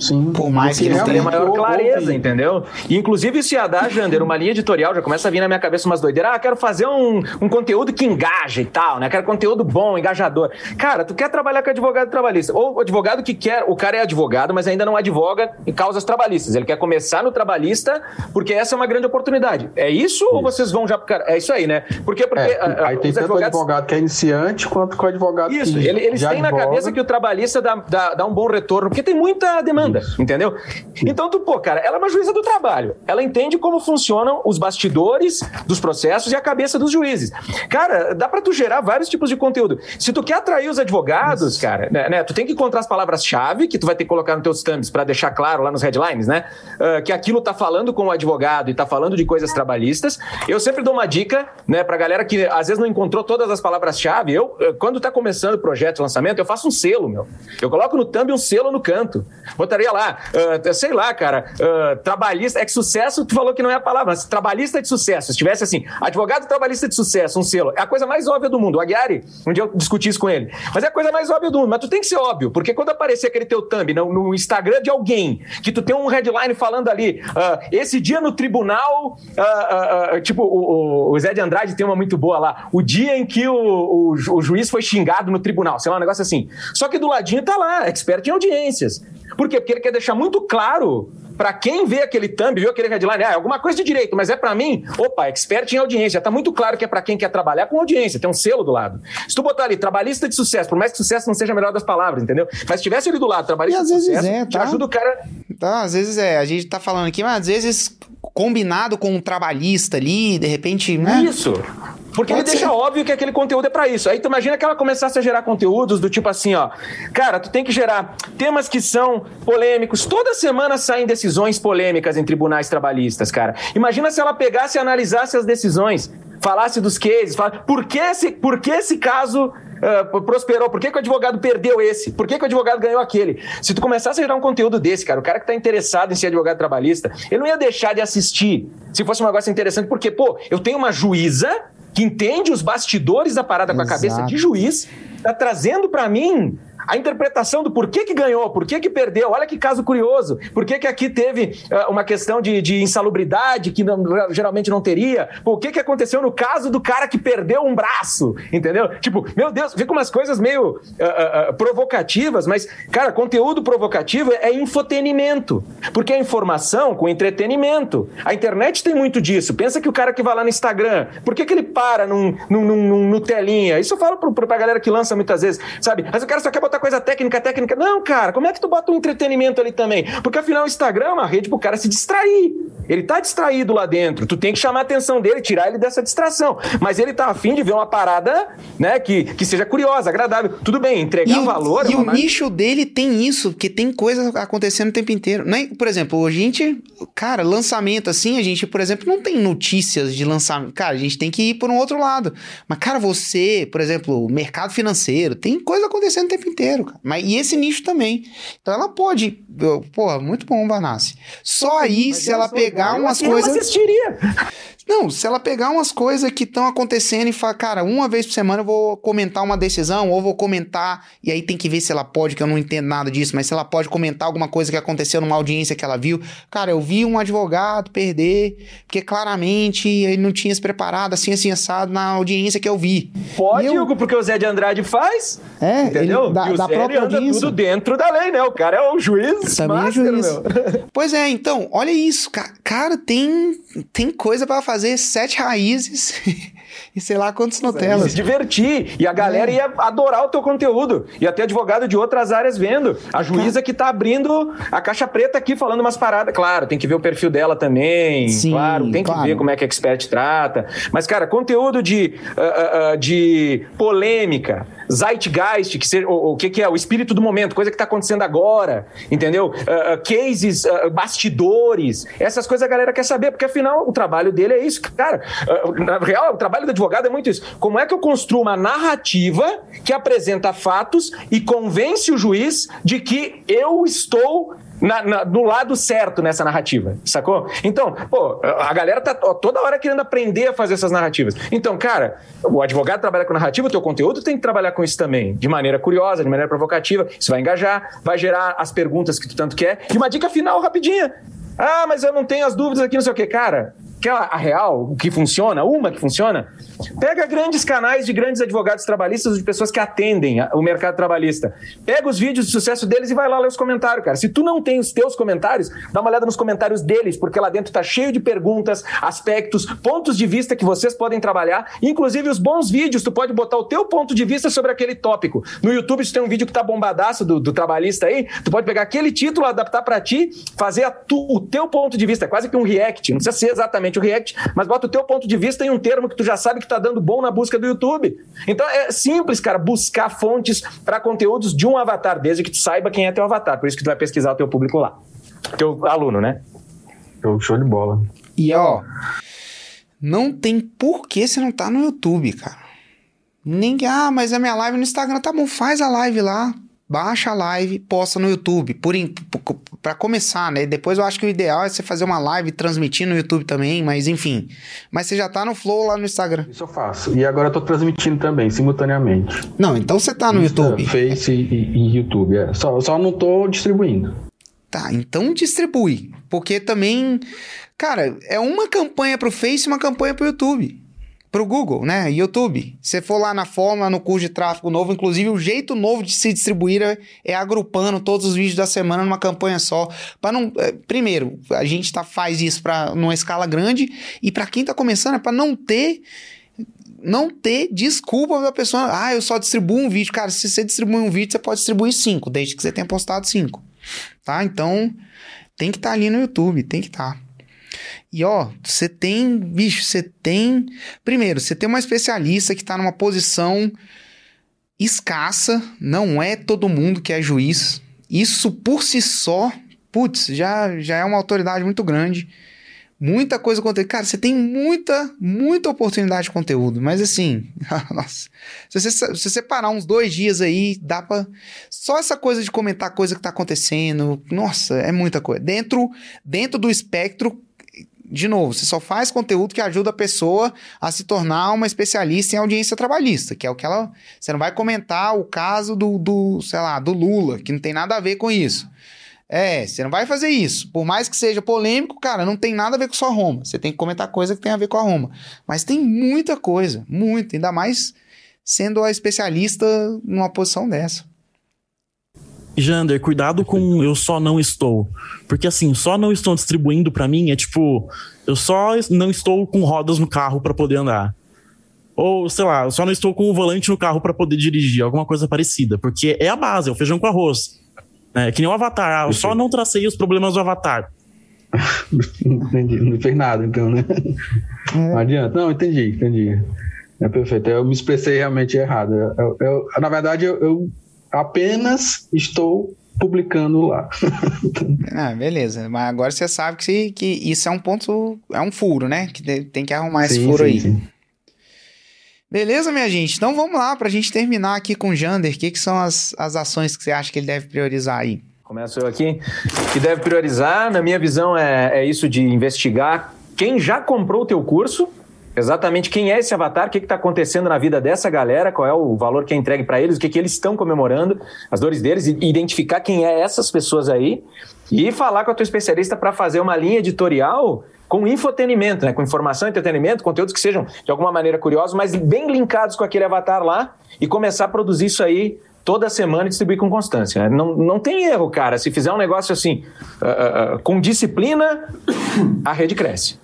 B: Sim. Por mais que eles tenham
A: maior clareza, entendeu? E, inclusive, se a dar, Jander, uma linha editorial, já começa a vir na minha cabeça umas doideiras. Ah, quero fazer um, um conteúdo que engaja e tal, né? Quero conteúdo bom, engajador. Cara, tu quer trabalhar com advogado trabalhista. Ou advogado que quer. O cara é advogado, mas ainda não advoga em causas trabalhistas. Ele quer começar no trabalhista porque essa é uma grande oportunidade. É isso, isso. ou vocês vão já cara? É isso aí, né? Porque. porque
F: é, a, aí tem tanto advogados... advogado que é iniciante quanto com o advogado
A: isso, que. Isso, eles têm advoga. na cabeça que o trabalhista dá, dá, dá um bom retorno, porque tem muita demanda, isso. entendeu? Então, tu, pô, cara, ela é uma juíza do trabalho. Ela entende como funcionam os bastidores dos processos e a cabeça dos juízes. Cara, dá para tu gerar vários tipos de conteúdo. Se tu quer atrair os advogados, cara, né, né, tu tem que encontrar as palavras-chave que tu vai ter que colocar nos teus thumbs para deixar claro lá nos headlines, né? Uh, que aquilo tá falando com o advogado e tá falando de coisas trabalhistas. Eu sempre dou uma dica, né, pra galera que às vezes não encontrou todas as palavras-chave. Eu, quando tá começando o projeto lançamento, eu faço um selo, meu. Eu coloco no thumb um selo no canto. Botaria lá, uh, sei lá, cara, uh, trabalhista, é que sucesso, tu falou que não é a palavra, mas trabalhista de sucesso. Se tivesse assim, advogado trabalhista de sucesso, um selo, é a coisa mais óbvia do mundo. O Aguiari, um dia eu discuti isso com ele, mas é a coisa mais óbvia do mundo. Mas tu tem que ser óbvio, porque quando aparecer aquele teu thumb no, no Instagram de alguém, que tu tem um headline falando ali, uh, esse dia no tribunal, tipo, o, o, Zé de Andrade tem uma muito boa lá, o dia em que o, o, o juiz foi xingado no tribunal, sei lá, um negócio assim. Só que do ladinho tá lá, expert em audiências. Por quê? Porque ele quer deixar muito claro para quem vê aquele thumb, viu aquele headline, ah, é alguma coisa de direito, mas é para mim, opa, expert em audiência. Tá muito claro que é para quem quer trabalhar com audiência, tem um selo do lado. Se tu botar ali, trabalhista de sucesso, por mais que sucesso não seja a melhor das palavras, entendeu? Mas se tivesse ali do lado, trabalhista de sucesso, é, tá? ajuda o cara.
B: Tá, às vezes é, a gente tá falando aqui, mas às vezes combinado com um trabalhista ali, de repente, né?
A: Isso. Porque Pode ele ser. deixa óbvio que aquele conteúdo é para isso. Aí tu imagina que ela começasse a gerar conteúdos do tipo assim, ó. Cara, tu tem que gerar temas que são polêmicos. Toda semana saem decisões polêmicas em tribunais trabalhistas, cara. Imagina se ela pegasse e analisasse as decisões, falasse dos cases, falasse, por que esse, por que esse caso Uh, prosperou? Por que, que, o advogado perdeu esse? Por que, que, o advogado ganhou aquele? Se tu começasse a gerar um conteúdo desse, cara, o cara que tá interessado em ser advogado trabalhista, ele não ia deixar de assistir se fosse um negócio interessante, porque, pô, eu tenho uma juíza que entende os bastidores da parada Exato. com a cabeça de juiz, tá trazendo para mim a interpretação do porquê que ganhou, por que perdeu, olha que caso curioso, por que aqui teve uh, uma questão de, de insalubridade que não, geralmente não teria, o que que aconteceu no caso do cara que perdeu um braço, entendeu? Tipo, meu Deus, fica umas coisas meio uh, uh, provocativas, mas, cara, conteúdo provocativo é infotenimento, porque é informação com entretenimento. A internet tem muito disso. Pensa que o cara que vai lá no Instagram, por que, que ele para num, num, num, num telinha? Isso eu falo pro, pra galera que lança muitas vezes, sabe? Mas o cara só quer botar coisa técnica, técnica. Não, cara, como é que tu bota um entretenimento ali também? Porque afinal o Instagram é uma rede pro cara se distrair. Ele tá distraído lá dentro. Tu tem que chamar a atenção dele, tirar ele dessa distração. Mas ele tá afim de ver uma parada, né, que, que seja curiosa, agradável. Tudo bem, entregar
B: e
A: valor.
B: E
A: é
B: o
A: mais...
B: nicho dele tem isso, porque tem coisa acontecendo o tempo inteiro. É, por exemplo, a gente, cara, lançamento assim, a gente, por exemplo, não tem notícias de lançamento. Cara, a gente tem que ir por um outro lado. Mas, cara, você, por exemplo, mercado financeiro, tem coisa acontecendo o tempo inteiro, cara. Mas, e esse nicho também. Então ela pode. Porra, muito bom, Banassi. Só aí,
A: Mas
B: se ela
A: sou-
B: pegar
A: eu
B: umas
A: não
B: coisas.
A: assistiria.
B: Não, se ela pegar umas coisas que estão acontecendo e falar, cara, uma vez por semana eu vou comentar uma decisão, ou vou comentar, e aí tem que ver se ela pode, que eu não entendo nada disso, mas se ela pode comentar alguma coisa que aconteceu numa audiência que ela viu. Cara, eu vi um advogado perder, porque claramente ele não tinha se preparado assim, assim, assado na audiência que eu vi.
A: Pode,
B: eu-
A: Hugo, porque o Zé de Andrade faz.
B: É,
A: Entendeu?
B: ele- da-
A: e o
B: da
A: Zé
B: própria
A: anda
B: audiência.
A: tudo dentro da lei, né? O cara é o juiz
B: Também é
A: master,
B: juiz.
A: meu.
B: Pois é, então, olha isso, ca- cara, tem, tem coisa pra fazer sete raízes e sei lá quantos
A: E
B: Nutellas.
A: se divertir. E a
B: É.
A: galera ia adorar o teu conteúdo. E até advogado de outras áreas vendo. A juíza que tá abrindo a caixa preta aqui, falando umas paradas. Claro, tem que ver o perfil dela também.
B: Sim,
A: claro, tem que
B: claro.
A: ver como é que a expert trata. Mas, cara, conteúdo de, ah, ah, de polêmica, zeitgeist, que seja, o, o que, que é? O espírito do momento, coisa que tá acontecendo agora, entendeu? Ah, cases, ah, bastidores, essas coisas a galera quer saber, porque afinal o trabalho dele é isso. Cara, ah, na real, o trabalho do advogado é muito isso. Como é que eu construo uma narrativa que apresenta fatos e convence o juiz de que eu estou na- na- do lado certo nessa narrativa, sacou? Então, pô, a galera tá toda hora querendo aprender a fazer essas narrativas. Então, cara, o advogado trabalha com narrativa, o teu conteúdo tem que trabalhar com isso também, de maneira curiosa, de maneira provocativa. Isso vai engajar, vai gerar as perguntas que tu tanto quer. E uma dica final, rapidinha. Ah, mas eu não tenho as dúvidas aqui, não sei o quê. Cara, quer a real, o que funciona, uma que funciona? Pega grandes canais de grandes advogados trabalhistas, de pessoas que atendem o mercado trabalhista. Pega os vídeos de sucesso deles e vai lá ler os comentários, cara. Se tu não tem os teus comentários, dá uma olhada nos comentários deles, porque lá dentro tá cheio de perguntas, aspectos, pontos de vista que vocês podem trabalhar, inclusive os bons vídeos, tu pode botar o teu ponto de vista sobre aquele tópico. No YouTube, se tem um vídeo que tá bombadaço do, do trabalhista aí, tu pode pegar aquele título, adaptar pra ti, fazer tu- o teu ponto de vista, é quase que um react, não precisa ser exatamente o react, mas bota o teu ponto de vista em um termo que tu já sabe que tá dando bom na busca do YouTube. Então é simples, cara, buscar fontes para conteúdos de um avatar, desde que tu saiba quem é teu avatar. Por isso que tu vai pesquisar o teu público lá. Teu aluno, né?
F: Show, show de bola.
B: E ó, não tem por que você não tá no YouTube, cara. Ninguém, ah, mas a minha live no Instagram tá bom, faz a live lá, baixa a live, posta no YouTube. Por in- p- pra começar, né? Depois eu acho que o ideal é você fazer uma live transmitir no YouTube também, mas enfim. Mas você já tá no Flow lá no Instagram.
F: Isso eu faço. E agora eu tô transmitindo também, simultaneamente.
B: Não, então você tá no
F: Insta,
B: YouTube.
F: Face e, e YouTube. É. Só, só não tô distribuindo.
B: Tá, então distribui. Porque também, cara, é uma campanha pro Face e uma campanha pro YouTube. Pro Google, né? YouTube. Se for lá na forma, no curso de tráfego novo, inclusive o jeito novo de se distribuir é, é agrupando todos os vídeos da semana numa campanha só. Para não. é, primeiro, a gente tá, faz isso para numa escala grande. E para quem tá começando, é para não ter não ter desculpa da pessoa. Ah, eu só distribuo um vídeo. Cara, se você distribuir um vídeo, você pode distribuir cinco, desde que você tenha postado cinco. Tá? Então, tem que estar ali no YouTube, tem que estar. E ó, você tem, bicho, você tem. Primeiro, você tem uma especialista que tá numa posição escassa, não é todo mundo que é juiz. Isso por si só, putz, já, já é uma autoridade muito grande. Muita coisa conteúdo. Cara, você tem muita, muita oportunidade de conteúdo. Mas assim, nossa. Se você, se você uns dois dias aí, dá pra. Só essa coisa de comentar coisa que tá acontecendo. Nossa, é muita coisa. Dentro, dentro do espectro de novo, você só faz conteúdo que ajuda a pessoa a se tornar uma especialista em audiência trabalhista, que é o que ela. Você não vai comentar o caso do, do sei lá, do Lula, que não tem nada a ver com isso. É, você não vai fazer isso. Por mais que seja polêmico, cara, não tem nada a ver com sua Roma. Você tem que comentar coisa que tem a ver com a Roma. Mas tem muita coisa, muito, ainda mais sendo a especialista numa posição dessa.
E: Jander, cuidado com eu só não estou. Porque assim, só não estou distribuindo para mim é tipo, eu só não estou com rodas no carro para poder andar. Ou, sei lá, eu só não estou com o volante no carro para poder dirigir, alguma coisa parecida. Porque é a base, é o feijão com arroz. É que nem o Avatar. Ah, eu só não tracei os problemas do Avatar.
F: entendi, não fez nada, então, né? É. Não adianta. Não, entendi, entendi. É perfeito. Eu me expressei realmente errado. Eu, eu, na verdade, eu, eu apenas estou publicando lá.
B: ah, beleza. Mas agora você sabe que, que isso é um ponto, é um furo, né? Que tem que arrumar sim, esse furo sim, aí. Sim. Beleza, minha gente? Então vamos lá para a gente terminar aqui com o Jander. O que, que são as, as ações que você acha que ele deve priorizar aí?
A: Começo eu aqui. O que deve priorizar, na minha visão, é, é isso de investigar quem já comprou o teu curso Exatamente quem é esse avatar, o que está acontecendo na vida dessa galera, qual é o valor que é entregue para eles, o que, que eles estão comemorando, as dores deles, e identificar quem é essas pessoas aí e falar com a tua especialista para fazer uma linha editorial com infotenimento, né? com informação, entretenimento, conteúdos que sejam de alguma maneira curiosos, mas bem linkados com aquele avatar lá e começar a produzir isso aí toda semana e distribuir com constância. Né? Não, não tem erro, cara. Se fizer um negócio assim, uh, uh, com disciplina, a rede cresce.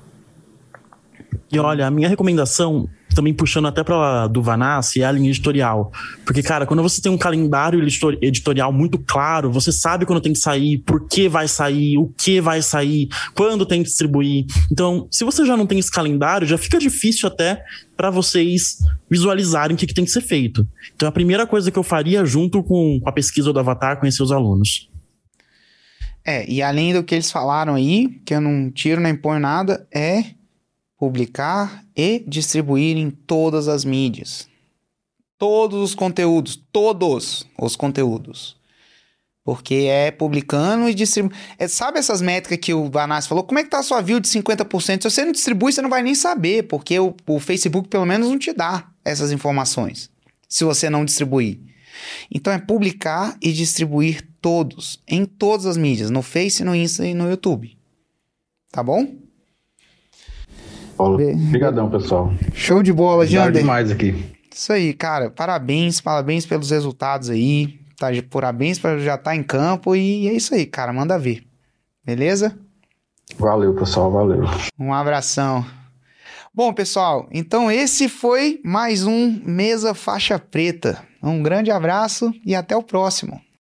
E: E olha, a minha recomendação, também puxando até para do Vanassi, é a linha editorial. Porque, cara, quando você tem um calendário editorial muito claro, você sabe quando tem que sair, por que vai sair, o que vai sair, quando tem que distribuir. Então, se você já não tem esse calendário, já fica difícil até para vocês visualizarem o que, que, tem que ser feito. Então, a primeira coisa que eu faria junto com a pesquisa do Avatar, conhecer os alunos.
B: É, e além do que eles falaram aí, que eu não tiro nem ponho nada, é publicar e distribuir em todas as mídias. Todos os conteúdos, todos os conteúdos. Porque é publicando e distribuindo. É, sabe essas métricas que o Vanassi falou? Como é que tá a sua view de 50%? Se você não distribui, você não vai nem saber, porque o, o Facebook pelo menos não te dá essas informações. Se você não distribuir. Então é publicar e distribuir todos, em todas as mídias, no Face, no Insta e no YouTube. Tá bom?
F: Paulo. Obrigadão, pessoal.
B: Show de bola, Jander.
F: demais aqui.
B: Isso aí, cara. Parabéns, parabéns pelos resultados aí. Tá, parabéns para já estar tá em campo e é isso aí, cara. Manda ver. Beleza?
F: Valeu, pessoal. Valeu.
B: Um abração. Bom, pessoal, então esse foi mais um Mesa Faixa Preta. Um grande abraço e até o próximo.